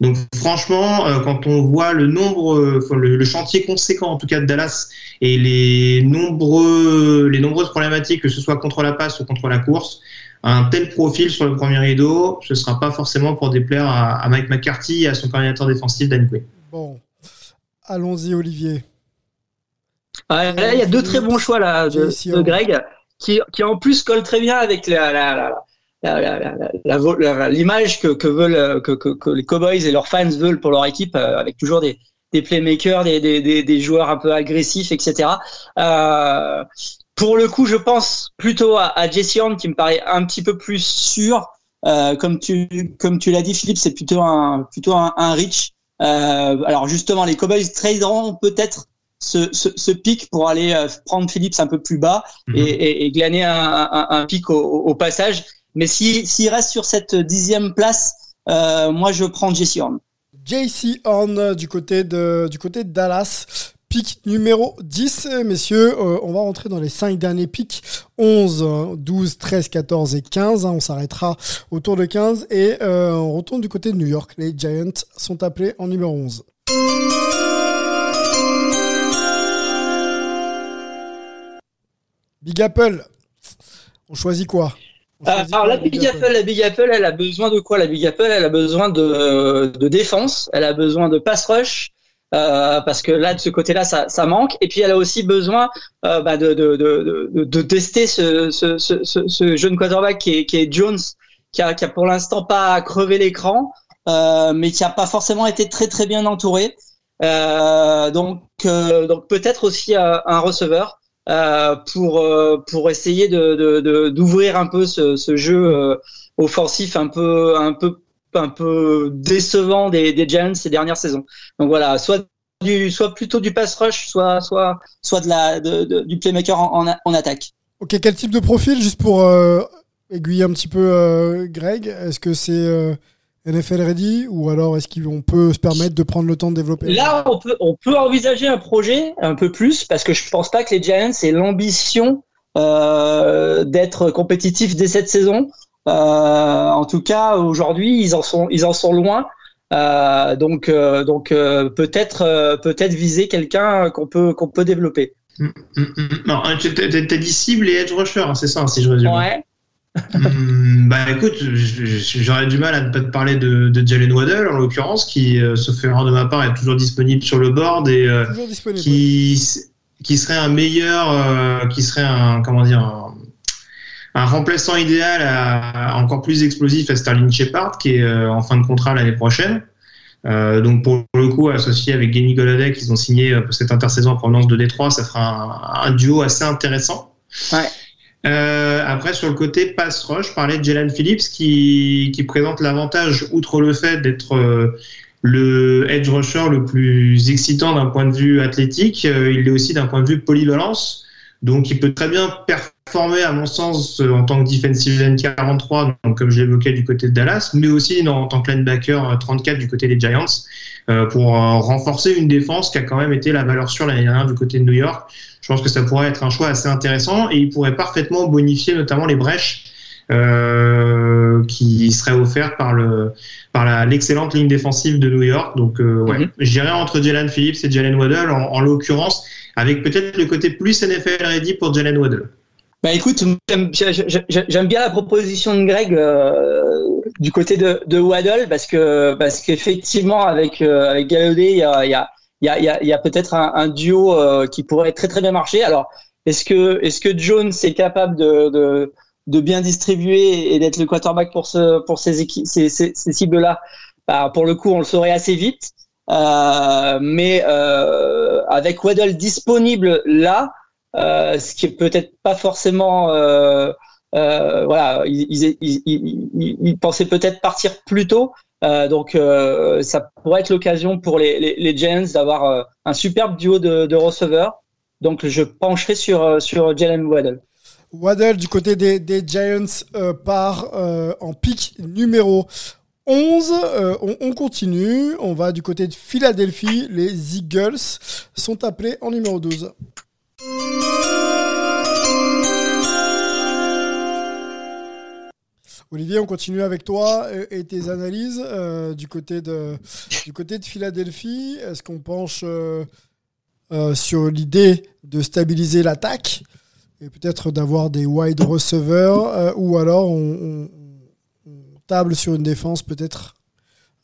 B: Donc franchement, euh, quand on voit le nombre, euh, le, le, chantier conséquent en tout cas de Dallas et les nombreux, les nombreuses problématiques, que ce soit contre la passe ou contre la course, un tel profil sur le premier rideau, ce ne sera pas forcément pour déplaire à, à, Mike McCarthy et à son coordinateur défensif Dan Quinn.
A: Bon, allons-y Olivier.
C: Ah, là, il y a deux très bons choix là de, de Greg qui, qui en plus collent très bien avec la, la, la l'image que, que veulent que, que, que, les Cowboys et leurs fans veulent pour leur équipe, euh, avec toujours des, des playmakers, des, des, des, joueurs un peu agressifs, etc. Euh, pour le coup, je pense plutôt à, à Jesse Horn qui me paraît un petit peu plus sûr. Euh, comme tu comme tu l'as dit, Philippe, c'est plutôt un plutôt un, un reach. Euh, alors justement, les Cowboys traderont peut-être ce, ce, ce, pic pour aller euh, prendre Phillips un peu plus bas -hmm. et, et, et, glaner un, un, un pic au, au, passage. Mais s'il si, reste sur cette dixième place, euh, moi je prends JC Horn.
A: JC Horn du côté de, du côté de Dallas. Pic numéro 10, messieurs, euh, on va rentrer dans les 5 derniers pics. 11, 12, 13, 14 et 15. Hein, on s'arrêtera autour de 15 et euh, on retourne du côté de New York. Les Giants sont appelés en numéro 11. Big Apple, on choisit quoi?
C: Alors la Big Apple, la Big Apple, elle a besoin de quoi? La Big Apple, elle a besoin de, de défense, elle a besoin de pass rush, euh, parce que là de ce côté-là, ça, ça manque. Et puis elle a aussi besoin euh, bah, de, de, de, de, de tester ce, ce, ce, ce, ce jeune quarterback qui est, qui est Jones, qui a, qui a pour l'instant pas crevé l'écran, euh, mais qui a pas forcément été très très bien entouré. Euh, donc euh, donc peut-être aussi euh, un receveur. Euh, pour euh, pour essayer de d'ouvrir un peu ce, ce jeu euh, offensif un peu un peu un peu décevant des, des Giants ces dernières saisons. Donc voilà, soit du soit plutôt du pass rush, soit soit soit de la de, du playmaker en, en, attaque.
A: Ok, quel type de profil, juste pour aiguiller un petit peu Greg Est-ce que c'est NFL ready ou alors est-ce qu'on peut se permettre de prendre le temps de développer
C: Là, on peut on peut envisager un projet un peu plus parce que je pense pas que les Giants aient l'ambition euh, d'être compétitifs dès cette saison. Euh, en tout cas, aujourd'hui, ils en sont ils en sont loin. Euh, donc euh, donc euh, peut-être euh, peut-être viser quelqu'un qu'on peut qu'on peut développer.
B: Hum, hum, hum. Non, hein, tu- t'as dit cible et edge rusher, hein, c'est ça, si je résume.
C: Ouais.
B: Hum, bah écoute, j'aurais du mal à ne pas te parler de, de Jalen Waddell en l'occurrence, qui, euh, sauf erreur de ma part, est toujours disponible sur le board et euh, qui, qui serait un meilleur, euh, qui serait un, comment dire, un, un remplaçant idéal à, encore plus explosif à Sterling Shepard, qui est euh, en fin de contrat l'année prochaine. Euh, donc pour le coup, associé avec Kenny Golladay, qu'ils ont signé euh, pour cette intersaison en provenance de Détroit, ça fera un, un duo assez intéressant.
C: Ouais.
B: Euh, après, sur le côté pass rush, je parlais de Jalen Phillips qui, qui présente l'avantage, outre le fait d'être euh, le edge rusher le plus excitant d'un point de vue athlétique, euh, il est aussi d'un point de vue polyvalence. Donc, il peut très bien performer, à mon sens, euh, en tant que defensive end 43, donc comme je l'évoquais du côté de Dallas, mais aussi en tant que linebacker euh, 34 du côté des Giants, pour renforcer une défense qui a quand même été la valeur sûre l'année dernière du côté de New York. Je pense que ça pourrait être un choix assez intéressant et il pourrait parfaitement bonifier notamment les brèches euh, qui seraient offertes par le par l'excellente ligne défensive de New York. Donc euh, ouais,
C: Mhm.
B: je dirais entre Jalen Phillips et Jalen Waddell en, en l'occurrence, avec peut-être le côté plus NFL ready pour Jalen Waddell.
C: Bah écoute, j'aime j'ai- j'ai- j'aime bien la proposition de Greg euh, du côté de, de Waddle parce que parce qu'effectivement avec euh, avec Galladay, il y a il y a il y a, y a, y a peut-être un, un duo euh, qui pourrait très très bien marcher. Alors est-ce que est-ce que Jones est capable de, de de bien distribuer et d'être le quarterback pour ce pour ces ces, ces, ces cibles là bah, pour le coup on le saurait assez vite. Euh, mais euh, avec Waddle disponible là euh, ce qui est peut-être pas forcément euh, euh, voilà ils, ils, ils- ils pensaient peut-être partir plus tôt euh, donc euh, ça pourrait être l'occasion pour les, Giants d'avoir euh, un superbe duo de, de receveurs donc je pencherai sur sur Jalen Waddle
A: Waddell du côté des, Giants part en pic numéro 11. Euh, on, on continue. On va du côté de Philadelphie. Les Eagles sont appelés en numéro 12. Olivier, on continue avec toi et, tes analyses euh, du, côté de, Philadelphie. Est-ce qu'on penche euh, euh, sur l'idée de stabiliser l'attaque et peut-être d'avoir des wide receivers ou alors on, table sur une défense peut-être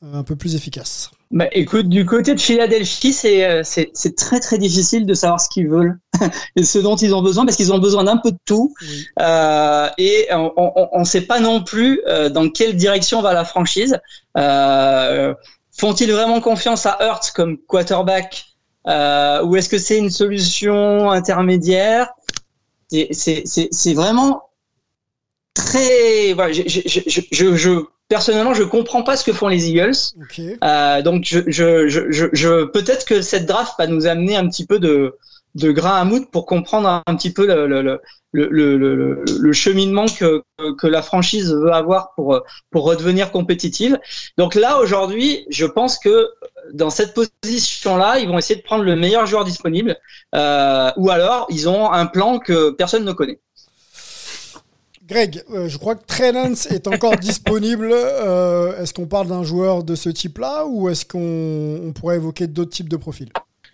A: un peu plus efficace?
C: Bah, écoute, du côté de Philadelphie, c'est euh, c'est c'est très très difficile de savoir ce qu'ils veulent et ce dont ils ont besoin parce qu'ils ont besoin d'un peu de tout
A: Oui.
C: euh, et on ne sait pas non plus euh, dans quelle direction va la franchise. Euh, Font-ils vraiment confiance à Hurts comme quarterback euh, ou est-ce que c'est une solution intermédiaire? C'est- C'est c'est- c'est vraiment très. Voilà, je, je, je, je, je- personnellement, je comprends pas ce que font les Eagles. Euh, donc je, je, je, je, je- peut-être que cette draft va nous amener un petit peu de de grain à moudre pour comprendre un, petit peu le, le, le, le, le cheminement que, que la franchise veut avoir pour, pour redevenir compétitive. Donc là, aujourd'hui, je pense que dans cette position-là, ils vont essayer de prendre le meilleur joueur disponible, euh, ou alors ils ont un plan que personne ne connaît.
A: Greg, euh, je crois que Trey est encore disponible. Euh, est-ce qu'on parle d'un joueur de ce type-là ou est-ce qu'on pourrait évoquer d'autres types de profils?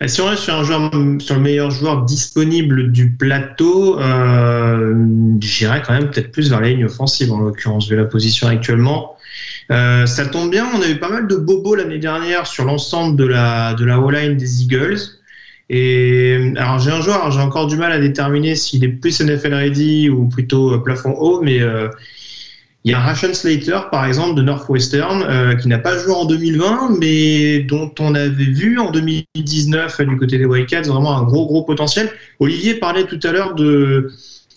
B: Si on reste sur un joueur, sur le meilleur joueur disponible du plateau, euh, j'irais quand même peut-être plus vers la ligne offensive en l'occurrence vu la position actuellement. Euh, ça tombe bien, on a eu pas mal de bobos l'année dernière sur l'ensemble de la de la line des Eagles. Et alors j'ai un joueur, j'ai encore du mal à déterminer s'il est plus NFL ready ou plutôt plafond haut, mais euh, il y a Ration Slater, par exemple, de Northwestern, euh, qui n'a pas joué en 2020, mais dont on avait vu en 2019 du côté des Wildcats vraiment un gros, gros potentiel. Olivier parlait tout à l'heure de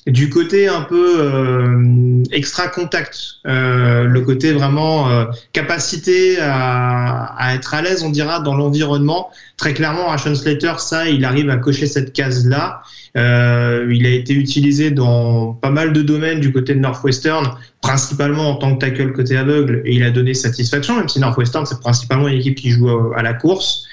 B: du côté un peu euh, extra contact, euh, le côté vraiment euh, capacité à, à, être à l'aise, on dira, dans l'environnement. Très clairement, Ration Slater, ça, il arrive à cocher cette case-là. Euh, il a été utilisé dans pas mal de domaines du côté de Northwestern, principalement en tant que tackle côté aveugle, et il a donné satisfaction, même si Northwestern, c'est principalement une équipe qui joue à, la course.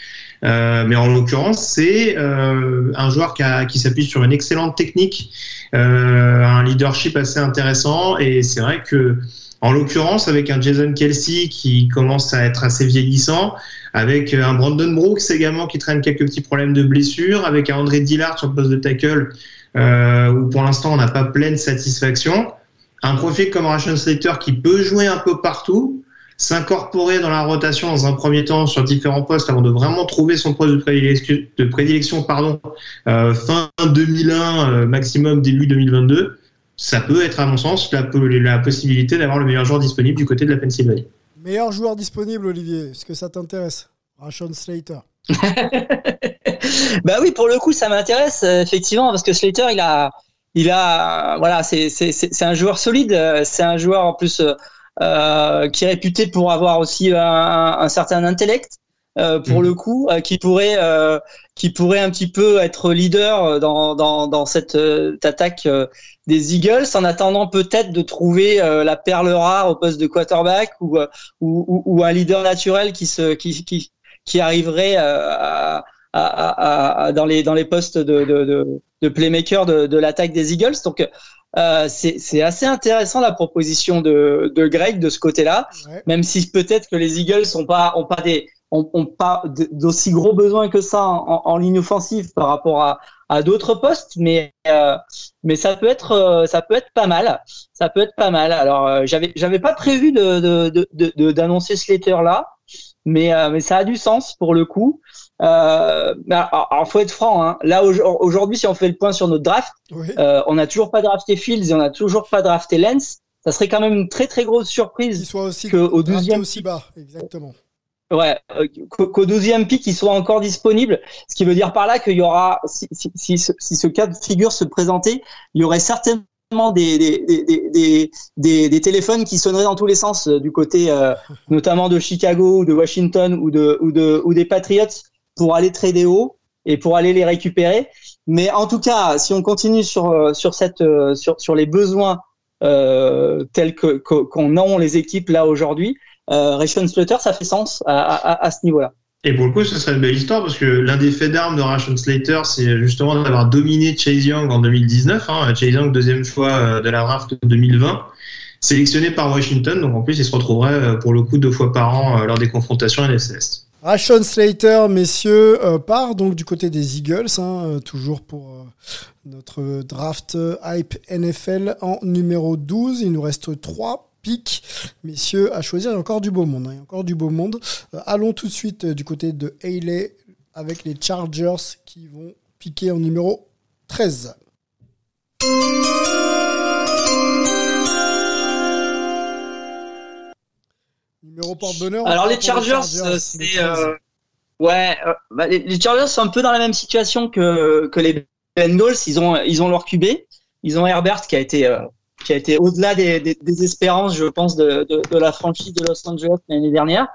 B: Euh, mais en l'occurrence, c'est euh, un joueur qui, s'appuie sur une excellente technique, euh, un leadership assez intéressant, et c'est vrai que en l'occurrence, avec un Jason Kelsey qui commence à être assez vieillissant, avec un Brandon Brooks également qui traîne quelques petits problèmes de blessure, avec un André Dillard sur le poste de tackle, où pour l'instant on n'a pas pleine satisfaction. Un profil comme Ration Slater qui peut jouer un peu partout, s'incorporer dans la rotation dans un premier temps sur différents postes avant de vraiment trouver son poste de prédilection, de prédilection pardon, euh, fin 2001, euh, maximum début 2022, ça peut être à mon sens la, la possibilité d'avoir le meilleur joueur disponible du côté de la Pennsylvanie.
A: Meilleur joueur disponible, Olivier, est-ce que ça t'intéresse? Rashon Slater.
C: bah oui, pour le coup, ça m'intéresse euh, effectivement parce que Slater, il a, il a, voilà, c'est un joueur solide, c'est un joueur en plus euh, qui est réputé pour avoir aussi un, certain intellect. Euh, pour mhm. le coup, euh, qui pourrait, qui pourrait un petit peu être leader dans, dans, dans cette attaque des Eagles, en attendant peut-être de trouver la perle rare au poste de quarterback ou, ou, ou, un leader naturel qui se, qui, qui, qui arriverait à, à, à, dans les dans les postes de, de, de, de playmaker de, de l'attaque des Eagles. Donc euh, c'est assez intéressant la proposition de, de Greg de ce côté-là, même si peut-être que les Eagles ont pas ont pas des ont, ont pas d'aussi gros besoins que ça en, en, ligne offensive par rapport à, à d'autres postes, mais euh, mais ça peut être euh, ça peut être pas mal, ça peut être pas mal. Alors euh, j'avais j'avais pas prévu de d'annoncer de, de, ce letter là, mais mais ça a du sens pour le coup. Euh, bah, alors, faut être franc. Hein. Là aujourd'hui, si on fait le point sur notre draft, euh, on n'a toujours pas drafté Fields et on n'a toujours pas drafté Lens. Ça serait quand même une très très grosse surprise
A: soit aussi
C: qu'au 12e
A: aussi bas, exactement.
C: Ouais, euh, qu'au 12e pic, il soit encore disponible. Ce qui veut dire par là qu'il y aura, si, si, si, si, ce cas de figure se présentait, il y aurait certainement des, des, des, des, des téléphones qui sonneraient dans tous les sens euh, du côté euh, notamment de Chicago ou de Washington ou, de, ou, de, ou des Patriots pour aller trader haut et pour aller les récupérer. Mais en tout cas, si on continue sur euh, euh, sur les besoins euh, tels que qu'on a les équipes là aujourd'hui, euh, Ration Slater, ça fait sens à, ce niveau-là.
B: Et pour le coup, ce serait une belle histoire parce que l'un des faits d'armes de Ration Slater, c'est justement d'avoir dominé Chase Young en 2019. Hein. Chase Young, deuxième choix de la draft 2020, sélectionné par Washington. Donc en plus, il se retrouverait pour le coup deux fois par an lors des confrontations Est.
A: Rashon Slater, messieurs, euh, part donc du côté des Eagles, hein, euh, toujours pour euh, notre draft Hype NFL en numéro 12. Il nous reste trois pics, messieurs, à choisir. Encore du beau monde. Hein, il y a encore du beau monde. allons tout de suite du côté de Haley avec les Chargers qui vont piquer en numéro 13.
C: Alors les Chargers, euh, c'est euh, ouais, euh, bah, les, Chargers sont un peu dans la même situation que que les Bengals. Ils ont ils ont leur QB, ils ont Herbert qui a été qui a été au-delà des, des, espérances, je pense, de, de, de, la franchise de Los Angeles l'année dernière,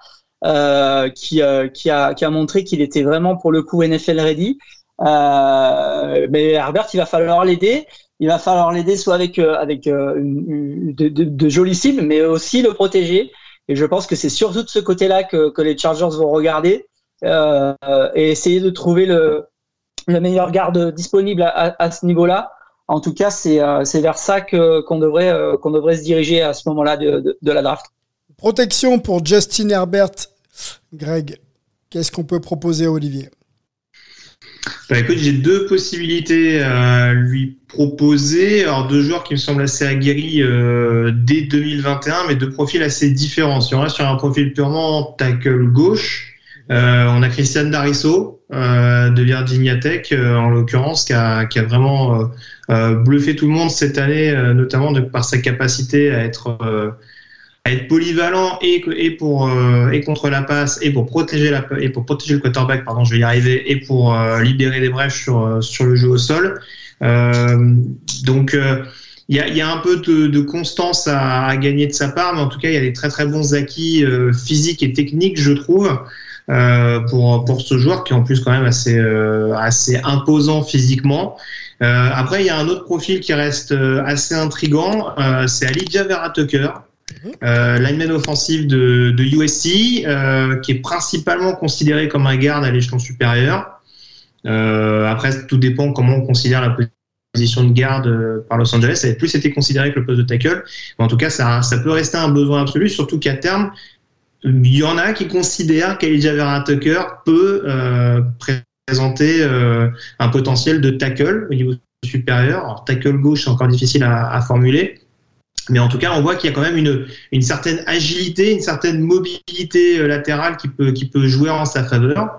C: euh, qui, qui, a, qui a montré qu'il était vraiment pour le coup NFL ready. mais Herbert, il va falloir l'aider. Il va falloir l'aider soit avec avec de, de, de jolies cibles, mais aussi le protéger. Et je pense que c'est surtout de ce côté-là que, les Chargers vont regarder euh, et essayer de trouver le, le meilleur garde disponible à, ce niveau-là. En tout cas, c'est euh, vers ça qu'on devrait, euh, qu'on devrait se diriger à ce moment-là de, de, de, la draft.
A: Protection pour Justin Herbert. Greg, qu'est-ce qu'on peut proposer à Olivier?
B: Bah écoute, j'ai deux possibilités à lui proposer. Alors deux joueurs qui me semblent assez aguerris euh, dès 2021, mais deux profils assez différents. Si on reste sur un profil purement tackle gauche, euh, on a Christian Darisso euh, de Virginia Tech, euh, en l'occurrence, qui a, qui a vraiment euh, bluffé tout le monde cette année, notamment de, par sa capacité à être être polyvalent et, et pour euh, et contre la passe et pour protéger la et pour protéger le quarterback pardon je vais y arriver et pour euh, libérer des brèches sur euh, sur le jeu au sol. Donc il y a, y a, un peu de, de constance à, à, gagner de sa part mais en tout cas il y a des très très bons acquis physiques et techniques je trouve pour pour ce joueur qui est en plus quand même assez assez imposant physiquement. Après il y a un autre profil qui reste assez intrigant c'est Alidia Vera Tucker euh, lineman offensif de, USC, euh, qui est principalement considéré comme un garde à l'échelon supérieur. Euh, après, tout dépend comment on considère la position de garde euh, par Los Angeles. Ça a plus été considéré que le poste de tackle. Mais en tout cas, ça, peut rester un besoin absolu, surtout qu'à terme, il y en a qui considèrent qu'Elijah Vera Tucker peut présenter un potentiel de tackle au niveau supérieur. Alors, tackle gauche, c'est encore difficile à formuler. Mais en tout cas, on voit qu'il y a quand même une, une certaine agilité, une certaine mobilité euh, latérale qui peut, qui peut jouer en sa faveur,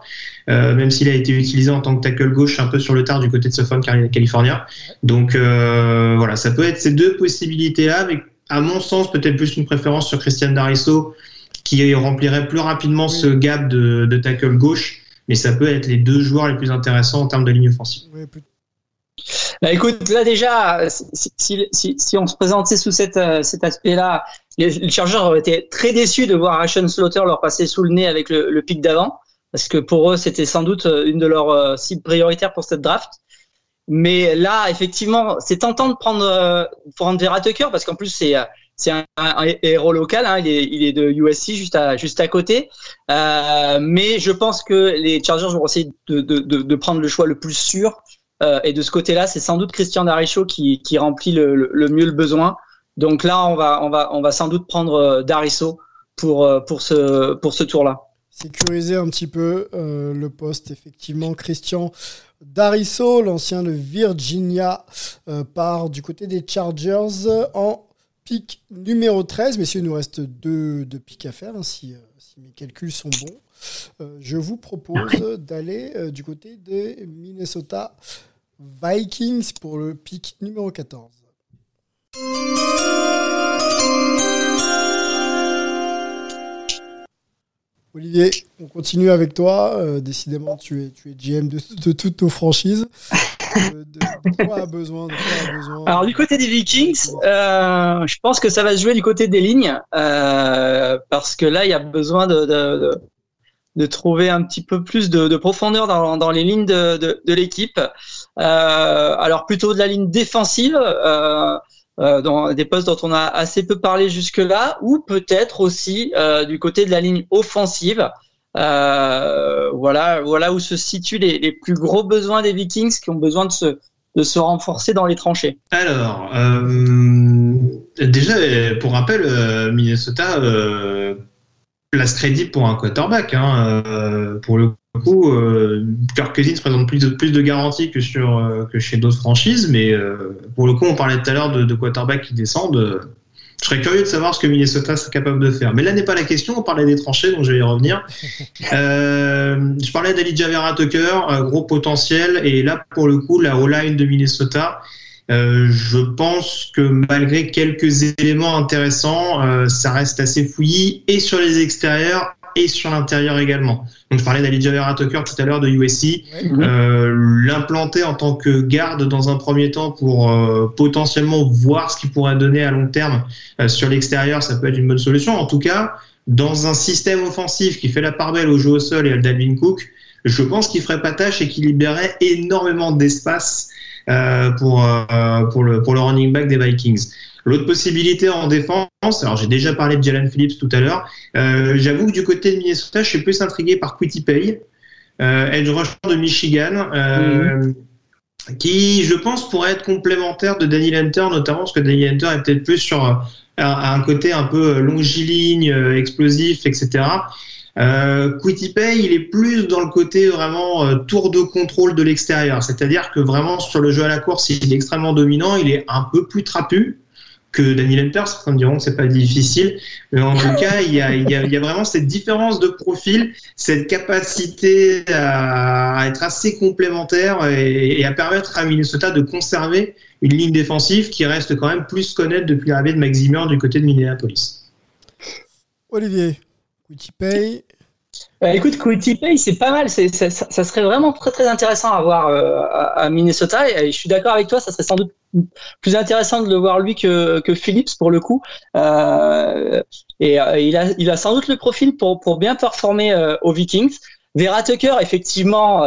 B: euh, même s'il a été utilisé en tant que tackle gauche un peu sur le tard du côté de Suffolk, California. Donc euh, voilà, ça peut être ces deux possibilités-là, avec à mon sens peut-être plus une préférence sur Christian Darisso, qui remplirait plus rapidement ce gap de, de tackle gauche, mais ça peut être les deux joueurs les plus intéressants en termes de ligne offensive. Oui,
C: bah, écoute, là déjà, si, si, si, si on se présentait sous cet, euh, cet aspect-là, les, les, Chargers auraient été très déçus de voir Ashton Slaughter leur passer sous le nez avec le, le pic d'avant, parce que pour eux, c'était sans doute euh, une de leurs euh, cibles prioritaires pour cette draft. Mais là, effectivement, c'est tentant de prendre, prendre Vera Tucker, parce qu'en plus, c'est c'est un, un, héros local, hein, il, est, il est de USC juste à, juste à côté. Euh, mais je pense que les Chargers vont essayer de, de, de, de prendre le choix le plus sûr euh, et de ce côté-là, c'est sans doute Christian Daricho qui, qui remplit le, le, mieux le besoin. Donc là, on va, on va, on va sans doute prendre euh, Darisso pour, euh, pour ce, pour ce tour-là.
A: Sécuriser un petit peu euh, le poste, effectivement. Christian Darisso, l'ancien de Virginia, euh, part du côté des Chargers en pic numéro 13. Messieurs, il nous reste deux, deux pics à faire, hein, si, si, mes calculs sont bons. je vous propose d'aller du côté des Minnesota Vikings pour le pic numéro 14. Olivier, on continue avec toi. Euh, décidément, tu es, tu GM de, toutes nos franchises.
C: Alors, du côté des Vikings, euh, je pense que ça va se jouer du côté des lignes. Euh, parce que là, il y a besoin de, de, trouver un petit peu plus de, de profondeur dans, les lignes de, l'équipe. Euh, alors plutôt de la ligne défensive, euh, euh, dans des postes dont on a assez peu parlé jusque-là, ou peut-être aussi du côté de la ligne offensive. Voilà, où se situent les, plus gros besoins des Vikings qui ont besoin de se, renforcer dans les tranchées.
B: Alors, déjà, pour rappel, Minnesota place crédit pour un quarterback. Hein, euh, pour le coup, euh, Kirk Cousins présente plus de, plus de garanties que, sur, euh, que chez d'autres franchises, mais euh, pour le coup, on parlait tout à l'heure de, de quarterback qui descendent. je serais curieux de savoir ce que Minnesota serait capable de faire. Mais là n'est pas la question, on parlait des tranchées, donc je vais y revenir. je parlais d'Elijah Vera Tucker, gros potentiel, et là, pour le coup, la O-line de Minnesota, euh, je pense que malgré quelques éléments intéressants, euh, ça reste assez fouillis et sur les extérieurs et sur l'intérieur également. Donc je parlais d'Alidia Vera Tucker tout à l'heure de USC. Euh, L'implanter en tant que garde dans un premier temps pour euh, potentiellement voir ce qu'il pourrait donner à long terme euh, sur l'extérieur, ça peut être une bonne solution. En tout cas, dans un système offensif qui fait la part belle au jeu au sol et à Dalvin Cook, je pense qu'il ferait pas tâche et qu'il libérerait énormément d'espace pour, euh, pour, le, pour le running back des Vikings. L'autre possibilité en défense, alors j'ai déjà parlé de Jalen Phillips tout à l'heure, euh, j'avoue que du côté de Minnesota, je suis plus intrigué par Quitty Pay, euh, edge rusher de Michigan, euh, qui, je pense, pourrait être complémentaire de Danny Hunter, notamment parce que Danny Hunter est peut-être plus sur un, un côté un peu longiligne, explosif, etc. Euh, il est plus dans le côté vraiment euh, tour de contrôle de l'extérieur. C'est-à-dire que vraiment sur le jeu à la course, il est extrêmement dominant, il est un peu plus trapu que Daniel Hunter. Certains diront que c'est pas difficile. Mais en tout cas, il y, a, vraiment cette différence de profil, cette capacité à, être assez complémentaire et, à permettre à Minnesota de conserver une ligne défensive qui reste quand même plus connaître depuis l'arrivée de Max Zimmer du côté de Minneapolis.
A: Olivier, Pay.
C: Bah, écoute, Pay, c'est pas mal. Ça, serait vraiment très très intéressant à voir euh, à, Minnesota. Et, je suis d'accord avec toi, ça serait sans doute plus intéressant de le voir lui que, que Phillips pour le coup. Euh, et euh, il, a, il a sans doute le profil pour, pour bien performer aux Vikings. Vera Tucker, effectivement,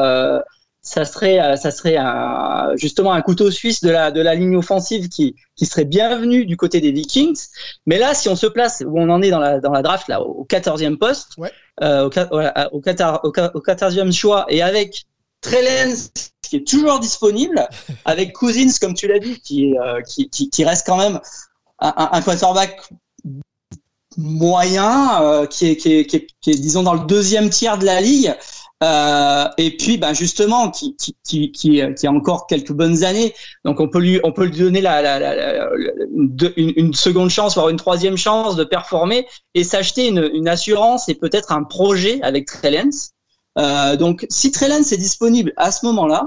C: ça serait, euh, ça serait un, justement un couteau suisse de la, de la ligne offensive qui, qui serait bienvenu du côté des Vikings. Mais là, si on se place où on en est dans la, dans la draft, là, au 14e poste,
A: ouais.
C: euh, au, au, 14, au 14e choix, et avec Trellens qui est toujours disponible, avec Cousins, comme tu l'as dit, qui, euh, qui, qui, qui, reste quand même un, un quarterback moyen, euh, qui, est, qui, est, qui, est, qui est, disons, dans le deuxième tiers de la ligue. Euh, et puis, ben justement, qui, qui, qui, qui, a encore quelques bonnes années, donc on peut lui, on peut lui donner la, la, la, la une, seconde chance, voire une troisième chance de performer et s'acheter une, une, assurance et peut-être un projet avec Trellens. Euh, donc, si Trellens est disponible à ce moment-là,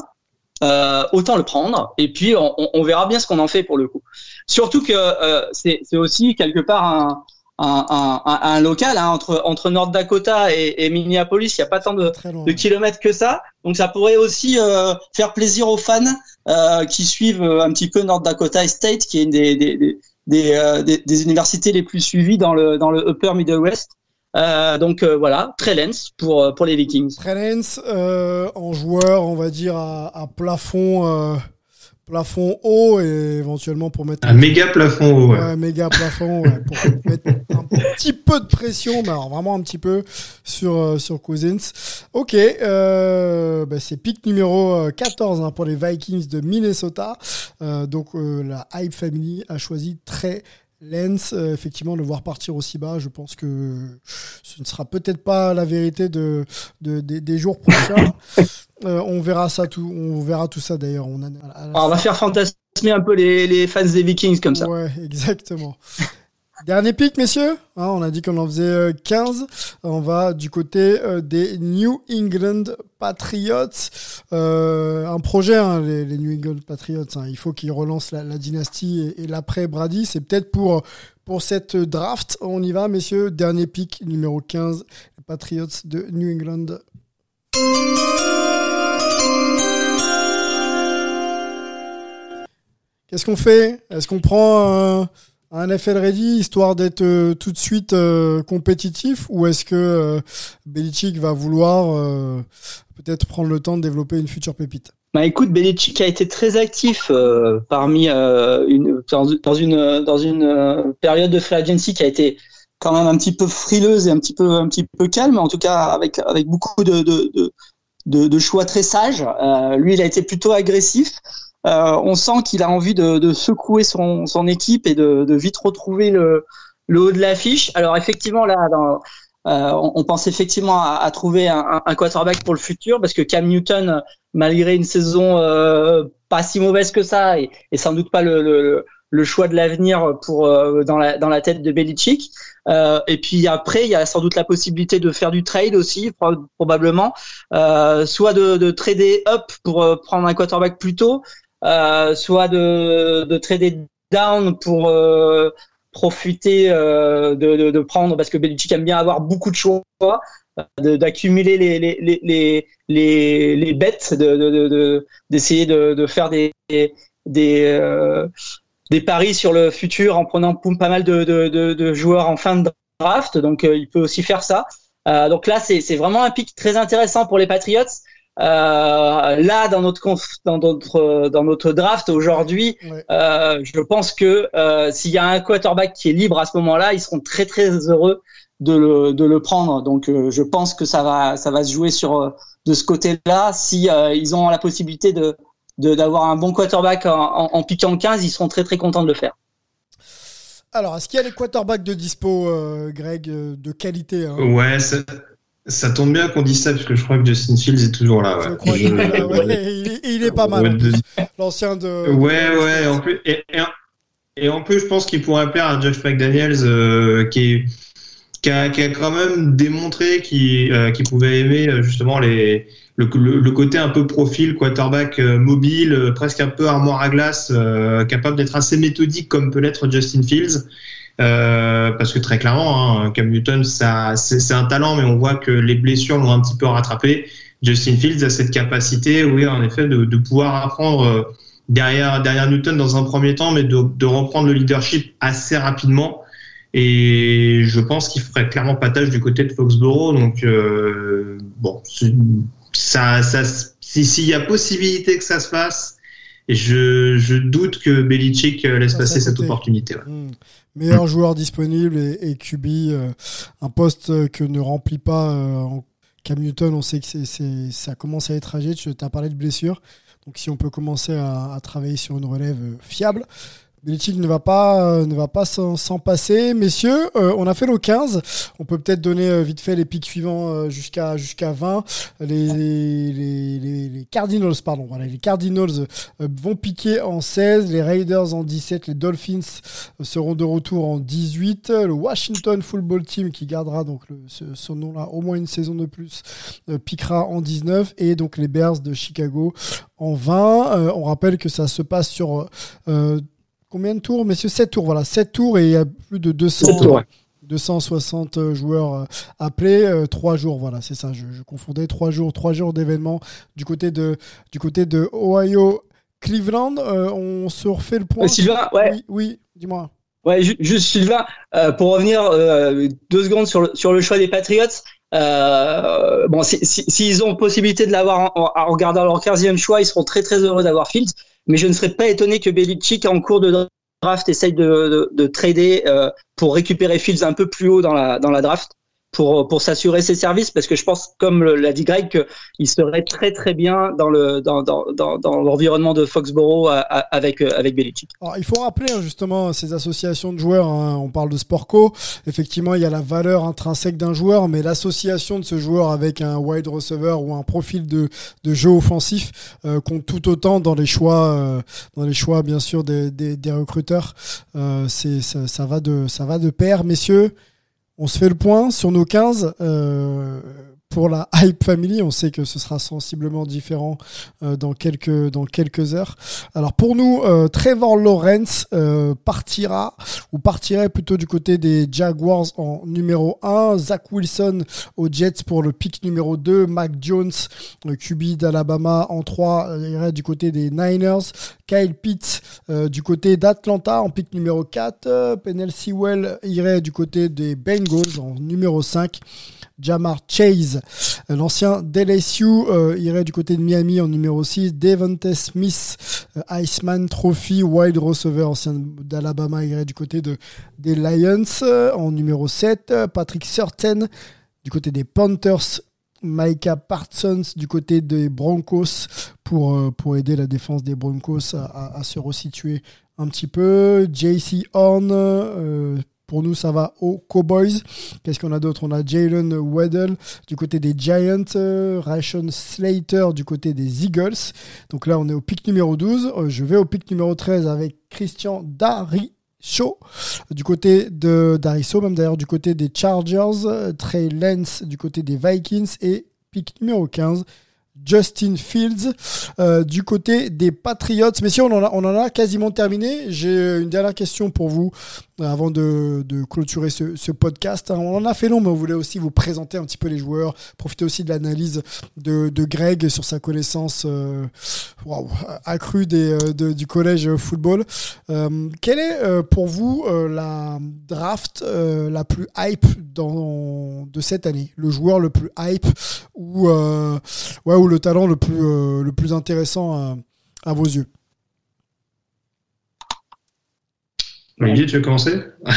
C: euh, autant le prendre et puis on, on, verra bien ce qu'on en fait pour le coup. Surtout que euh, c'est aussi quelque part un, un, un, un, local hein, entre entre North Dakota et, et Minneapolis. Il n'y a pas tant de, de, kilomètres que ça, donc ça pourrait aussi euh, faire plaisir aux fans euh, qui suivent un petit peu North Dakota State, qui est une des des, des, des, euh, des universités les plus suivies dans le dans le Upper Midwest. Euh, donc euh, voilà, Trellens pour pour les Vikings.
A: Trellens en joueur, on va dire à, à plafond plafond haut et éventuellement pour mettre
B: un, méga plafond haut ouais.
A: ouais méga plafond ouais, pour mettre un petit peu de pression mais alors vraiment un petit peu sur euh, sur Cousins ok euh, bah c'est pick numéro 14 hein, pour les Vikings de Minnesota euh, donc euh, la Hype Family a choisi très Lens, euh, effectivement, le voir partir aussi bas, je pense que ce ne sera peut-être pas la vérité de, de, de des jours prochains. Euh, on verra ça tout, on verra tout ça d'ailleurs. On,
C: a, on va faire fantasmer un peu les, les, fans des Vikings comme ça.
A: Ouais, exactement. Dernier pic, messieurs. Hein, on a dit qu'on en faisait 15. On va du côté euh, des New England Patriots. Euh, un projet, hein, les, New England Patriots. Hein. Il faut qu'ils relancent la, dynastie et, l'après Brady. C'est peut-être pour, cette draft. On y va, messieurs. Dernier pic, numéro 15. Les Patriots de New England. Qu'est-ce qu'on fait? Est-ce qu'on prend euh, un NFL ready histoire d'être euh, tout de suite euh, compétitif ou est-ce que euh, Belichick va vouloir euh, peut-être prendre le temps de développer une future pépite?
C: Bah écoute, Belichick a été très actif parmi une, dans, une dans une période de free agency qui a été quand même un petit peu frileuse et un petit peu un petit peu calme, en tout cas avec avec beaucoup de, de choix très sages. lui, il a été plutôt agressif. Euh, on sent qu'il a envie de, de secouer son, son, équipe et de, de vite retrouver le, le haut de l'affiche. Alors effectivement, là, dans, euh, on, on, pense effectivement à, à trouver un, un, quarterback pour le futur parce que Cam Newton, malgré une saison euh, pas si mauvaise que ça, et, et sans doute pas le, le, le choix de l'avenir pour euh, dans la dans la tête de Belichick. Euh, et puis après, il y a sans doute la possibilité de faire du trade aussi, probablement, euh, soit de, de, trader up pour prendre un quarterback plus tôt, soit de, de trader down pour euh, profiter euh, de, de, de, prendre, parce que Belichick aime bien avoir beaucoup de choix, d'accumuler les, les, les, les, les bêtes, d'essayer de, de, de, faire des, des, euh, des paris sur le futur en prenant pas mal de, de, de, de joueurs en fin de draft. Donc, euh, il peut aussi faire ça. donc là, c'est vraiment un pic très intéressant pour les Patriots. Euh, là, dans notre dans notre dans notre draft aujourd'hui, euh, je pense que euh, s'il y a un quarterback qui est libre à ce moment-là, ils seront très très heureux de le de le prendre. Donc, euh, je pense que ça va ça va se jouer sur de ce côté-là. Si ils ont la possibilité de d'avoir un bon quarterback en, en, en piquant 15, ils seront très très contents de le faire.
A: Alors, est-ce qu'il y a les quarterbacks de dispo, Greg, de qualité hein?
B: Ouais, ça tombe bien qu'on dise ça, parce que je crois que Justin Fields est toujours là.
A: Ouais. Je crois qu'il est là, ouais. il, est pas mal. L'ancien de.
B: Ouais, ouais. En plus, et, et, en plus, je pense qu'il pourrait plaire à Josh McDaniels, euh, qui, qui, a, qui, a, quand même démontré qu'il euh, pouvait aimer euh, justement les, le, le, côté un peu profil, quarterback euh, mobile, presque un peu armoire à glace, capable d'être assez méthodique comme peut l'être Justin Fields. Euh, parce que très clairement, hein, Cam Newton, c'est, un talent, mais on voit que les blessures l'ont un petit peu rattrapé. Justin Fields a cette capacité, oui, en effet, de, de pouvoir apprendre euh, derrière, derrière Newton dans un premier temps, mais de, de reprendre le leadership assez rapidement. Et je pense qu'il ferait clairement pas tâche du côté de Foxborough. Donc, euh, bon, ça, ça, s'il y a possibilité que ça se fasse, je, je doute que Belichick laisse passer cette opportunité. Ouais. Hmm
A: meilleur joueur disponible et, et QB, euh, un poste que ne remplit pas euh, Cam Newton. On sait que c'est, ça commence à être âgé. Tu as parlé de blessure. Donc si on peut commencer à, à travailler sur une relève euh, fiable, Belichick ne va pas, euh, ne va pas s'en passer. Messieurs, euh, on a fait le 15. On peut peut-être donner euh, vite fait les pics suivants jusqu'à jusqu'à 20. Les, les, les, Cardinals, pardon, voilà, les Cardinals vont piquer en 16, les Raiders en 17, les Dolphins seront de retour en 18, le Washington Football Team qui gardera donc ce, nom-là au moins une saison de plus piquera en 19 et donc les Bears de Chicago en 20. on rappelle que ça se passe sur combien de tours, messieurs 7 tours, voilà, 7 tours et il y a plus de 200, 260 euh, joueurs euh, appelés, 3 euh, jours, voilà, c'est ça, je, confondais 3 jours, 3 jours d'événements du côté de, du côté de Ohio, Cleveland, on se refait le point.
C: Sylvain, ouais.
A: Oui, oui dis-moi.
C: Ouais, juste Sylvain, pour revenir deux secondes sur le, sur le choix des Patriots. bon, s'ils si, si, ont possibilité de l'avoir en, en, regardant leur 15e choix, ils seront très très heureux d'avoir Fields mais je ne serais pas étonné que Belichick, en cours de draft, essaye de, de, trader euh, pour récupérer Fields un peu plus haut dans la, dans la draft pour, s'assurer ses services parce que je pense, comme l'a dit Greg, qu'il serait très très bien dans le dans, dans, dans, dans l'environnement de Foxborough avec avec Belichick.
A: Alors, il faut rappeler hein, justement ces associations de joueurs. Hein. On parle de Sportco. Effectivement, il y a la valeur intrinsèque d'un joueur, mais l'association de ce joueur avec un wide receiver ou un profil de, jeu offensif euh, compte tout autant dans les choix euh, dans les choix bien sûr des, recruteurs. Euh, ça va de ça va de pair, messieurs. On se fait le point sur nos 15. Euh, pour la Hype Family, on sait que ce sera sensiblement différent euh, dans, quelques, heures. Alors pour nous, euh, Trevor Lawrence partira, ou partirait plutôt du côté des Jaguars en numéro 1, Zach Wilson aux Jets pour le pick numéro 2, Mac Jones, QB d'Alabama en 3, irait du côté des Niners, Kyle Pitts du côté d'Atlanta en pick numéro 4, Penel Sewell irait du côté des Bengals en numéro 5. Jamar Chase, euh, l'ancien d'LSU, euh, irait du côté de Miami en numéro 6. Devontae Smith, euh, Iceman Trophy, wide receiver, ancien d'Alabama, irait du côté de, des Lions en numéro 7. Patrick Surtain, du côté des Panthers, Micah Parsons du côté des Broncos pour, pour aider la défense des Broncos à, se resituer un petit peu. JC Horn, pour nous, ça va aux Cowboys. Qu'est-ce qu'on a d'autre? On a Jalen Weddle du côté des Giants, euh, Ration Slater du côté des Eagles. Donc là, on est au pic numéro 12. Euh, je vais au pic numéro 13 avec Christian Daricho du côté de Dariso, même d'ailleurs du côté des Chargers, euh, Trey Lance du côté des Vikings et pic numéro 15 Justin Fields du côté des Patriots. En a, on en a quasiment terminé. J'ai une dernière question pour vous avant de, clôturer ce, podcast. Hein. On en a fait long, mais on voulait aussi vous présenter un petit peu les joueurs, profiter aussi de l'analyse de, Greg sur sa connaissance accrue des, du collège football. quelle est pour vous la draft la plus hype dans, de cette année? Le joueur le plus hype ou, ouais, ou le talent le plus, le plus intéressant à vos yeux?
B: Olivier, tu veux commencer?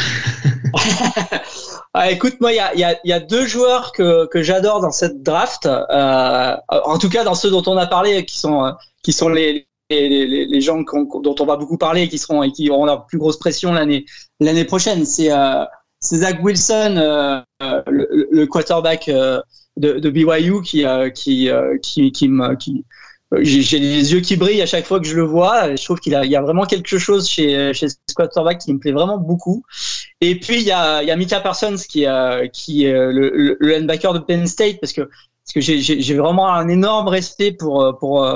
C: Ah, Écoute, moi, il y a, y a, deux joueurs que, que j'adore dans cette draft. Euh, en tout cas, dans ceux dont on a parlé, qui sont, qui sont les, les, les gens dont on va beaucoup parler et qui seront et qui auront la plus grosse pression l'année l'année prochaine. C'est euh, Zach Wilson, euh, le, le, quarterback euh, de, de BYU, qui euh, qui qui qui, me, qui j'ai les yeux qui brillent à chaque fois que je le vois. Je trouve qu'il a, il y a vraiment quelque chose chez, chez quarterback qui me plaît vraiment beaucoup. Et puis il y a, il y a Mika Parsons qui, euh, qui est le, le, linebacker de Penn State parce que parce que j'ai vraiment un énorme respect pour pour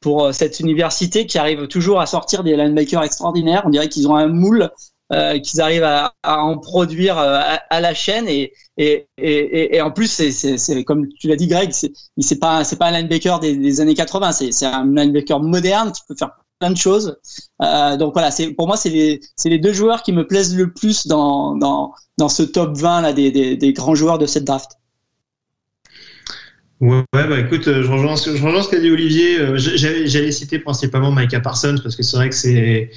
C: pour cette université qui arrive toujours à sortir des linebackers extraordinaires. On dirait qu'ils ont un moule euh, qu'ils arrivent à, en produire euh, à, la chaîne. Et et, et, en plus c'est comme tu l'as dit Greg c'est pas c'est pas un linebacker des, années 80 c'est un linebacker moderne qui peut faire plein de choses. Euh, donc voilà c'est pour moi c'est les c'est les deux joueurs qui me plaisent le plus dans dans dans ce top 20 là des des, des grands joueurs de cette draft.
B: Ouais, bah écoute, je rejoins, je rejoins ce qu'a dit Olivier. J'allais citer principalement Micah Parsons parce que c'est vrai que c'est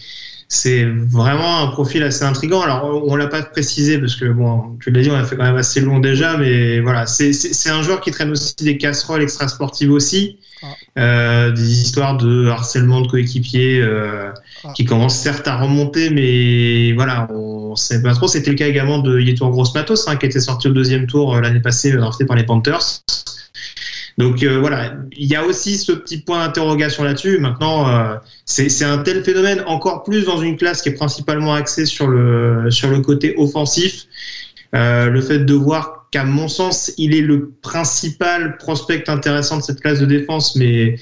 B: c'est vraiment un profil assez intrigant. Alors, on l'a pas précisé parce que, bon, tu l'as dit, on a fait quand même assez long déjà, mais voilà, c'est un joueur qui traîne aussi des casseroles extra-sportives aussi, ah. euh, des histoires de harcèlement de coéquipiers euh, ah. qui commencent certes à remonter, mais voilà, on sait pas trop. C'était le cas également de Yetur Gross Matos, hein, qui était sorti au deuxième tour euh, l'année passée, drafté par les Panthers. Donc euh, voilà, il y a aussi ce petit point d'interrogation là-dessus. Maintenant, euh, c'est un tel phénomène, encore plus dans une classe qui est principalement axée sur le, sur le côté offensif. Euh, le fait de voir qu'à mon sens, il est le principal prospect intéressant de cette classe de défense, mais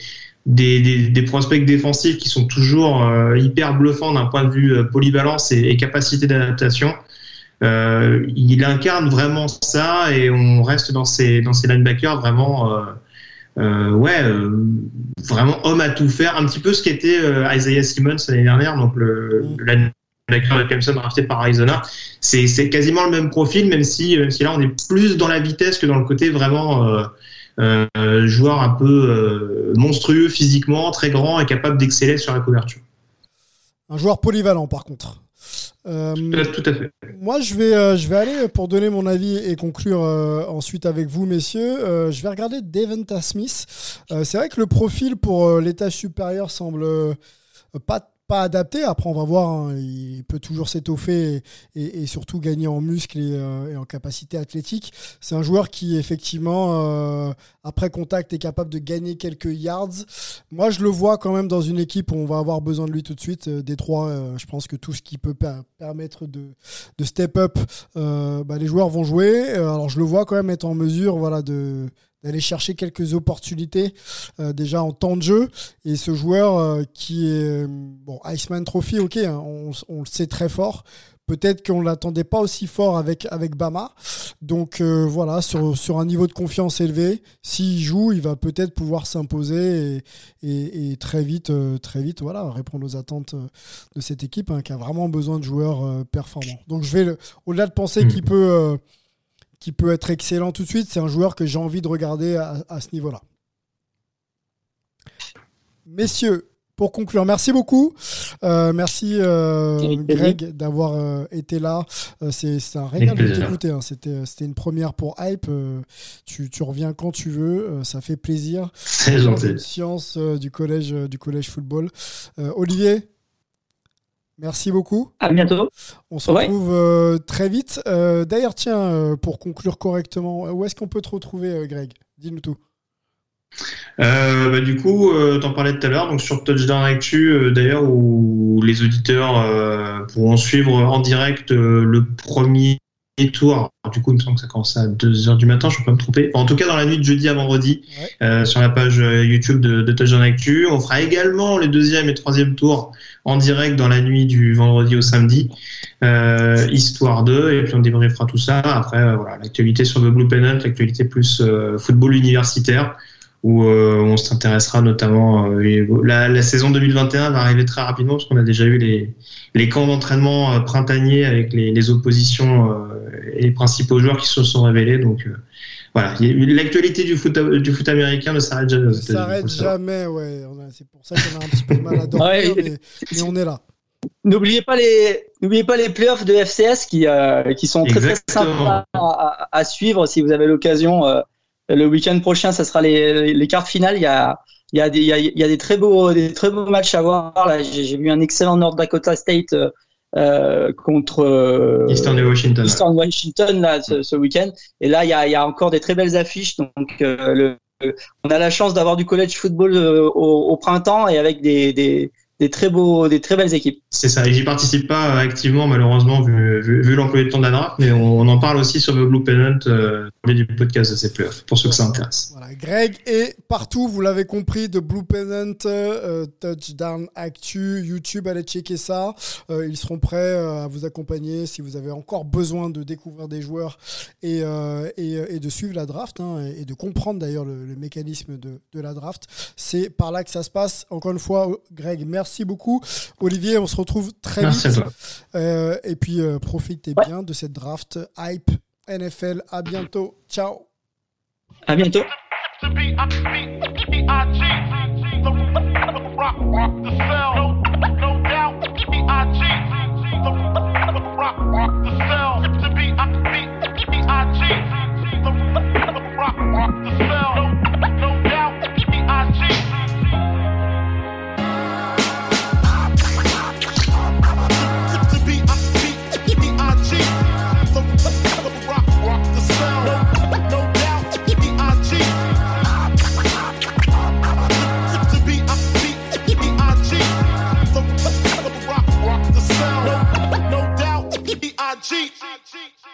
B: des, des, des prospects défensifs qui sont toujours euh, hyper bluffants d'un point de vue euh, polyvalence et, et capacité d'adaptation. Euh, il incarne vraiment ça et on reste dans ces, dans ces linebackers vraiment euh, ouais, euh, vraiment homme à tout faire, un petit peu ce qu'était euh, Isaiah Simmons l'année dernière, donc le, mm. linebacker de Clemson drafté par Arizona. C'est quasiment le même profil, même si, même si là on est plus dans la vitesse que dans le côté vraiment euh, joueur un peu monstrueux physiquement, très grand et capable d'exceller sur la couverture.
A: Un joueur polyvalent par contre.
B: Euh, tout à fait.
A: Moi, je vais, euh, je vais aller pour donner mon avis et conclure euh, ensuite avec vous, messieurs. je vais regarder Devonta Smith. c'est vrai que le profil pour l'étage supérieur semble pas pas adapté. Après, on va voir. Hein, il peut toujours s'étoffer et, surtout gagner en muscles euh, et, en capacité athlétique. C'est un joueur qui, effectivement, euh, après contact, est capable de gagner quelques yards. Moi, je le vois quand même dans une équipe où on va avoir besoin de lui tout de suite. Euh, Détroit, je pense que tout ce qui peut permettre de, step up, bah, les joueurs vont jouer. alors, je le vois quand même être en mesure voilà, de d'aller chercher quelques opportunités euh, déjà en temps de jeu. Et ce joueur euh, qui est bon Iceman Trophy, ok, hein, on, le sait très fort. Peut-être qu'on ne l'attendait pas aussi fort avec, avec Bama. Donc euh, voilà, sur, sur un niveau de confiance élevé, s'il joue, il va peut-être pouvoir s'imposer et, et, très vite, très vite, voilà, répondre aux attentes de cette équipe hein, qui a vraiment besoin de joueurs performants. Donc je vais, au-delà de penser mmh. qu'il peut qui peut être excellent tout de suite. C'est un joueur que j'ai envie de regarder à, ce niveau-là. Messieurs, pour conclure, merci beaucoup. Euh, merci euh, Greg d'avoir euh, été là. c'est un régal de t'écouter. Hein. C'était une première pour Hype. Tu, tu, reviens quand tu veux. ça fait plaisir.
B: C'est gentil.
A: Science du collège du collège football. Olivier, Merci beaucoup.
C: À bientôt.
A: On se retrouve euh, très vite. Euh, d'ailleurs, tiens, euh, pour conclure correctement, où est-ce qu'on peut te retrouver, Greg? Dis-nous tout.
B: Bah, du coup, t'en parlais tout à l'heure, donc sur Touchdown Actu, d'ailleurs, où les auditeurs pourront suivre en direct le premier tour. du coup, il me semble que ça commence à 2h du matin, je ne peux pas me tromper. En tout cas, dans la nuit de jeudi à vendredi, sur la page YouTube de, de Touchdown Actu. On fera également les deuxième et troisième tours en direct dans la nuit du vendredi au samedi, histoire 2, et puis on débriefera tout ça. Après, voilà, l'actualité sur le Blue Pennant, l'actualité plus football universitaire où euh, on s'intéressera notamment. Euh, la, la, saison 2021 va arriver très rapidement parce qu'on a déjà eu les, les camps d'entraînement euh, printaniers avec les, les oppositions et les principaux joueurs qui se sont révélés. Donc voilà, l'actualité du foot, du foot américain ne s'arrête jamais. Ne
A: s'arrête jamais, ouais. C'est pour ça qu'on a un petit peu de mal à dormir, mais, on est là.
C: N'oubliez pas les n'oubliez pas les playoffs de FCS qui qui sont très très sympas à, à, suivre si vous avez l'occasion le week-end prochain, ça sera les, les cartes finales. Il y a, il y a des, il y a, il y a des très beaux, des très beaux matchs à voir. Là, j'ai vu un excellent North Dakota State euh, euh contre euh,
B: Eastern Washington.
C: Eastern Washington là ce, ce week-end. Et là, il y a, il y a encore des très belles affiches. Donc, euh, le, on a la chance d'avoir du college football au, au, printemps et avec des, des des très beaux, des très belles équipes.
B: C'est ça. Et j'y participe pas activement, malheureusement, vu, vu, l'emploi du temps de la draft, mais on, en parle aussi sur le Blue Pennant euh, du podcast de ces playoffs, pour ceux que ça intéresse.
A: Voilà. Greg est partout, vous l'avez compris, de Blue Pennant, euh, Touchdown Actu, YouTube, allez checker ça. Euh, ils seront prêts euh, à vous accompagner si vous avez encore besoin de découvrir des joueurs et, euh, et, et, de suivre la draft hein, et de comprendre d'ailleurs le, le, mécanisme de, de la draft. C'est par là que ça se passe. Encore une fois, Greg, merci Merci beaucoup, Olivier. On se retrouve très vite. Euh, et puis, euh, profitez bien de cette draft hype NFL. À bientôt. Ciao.
C: À bientôt. cheat. I cheat.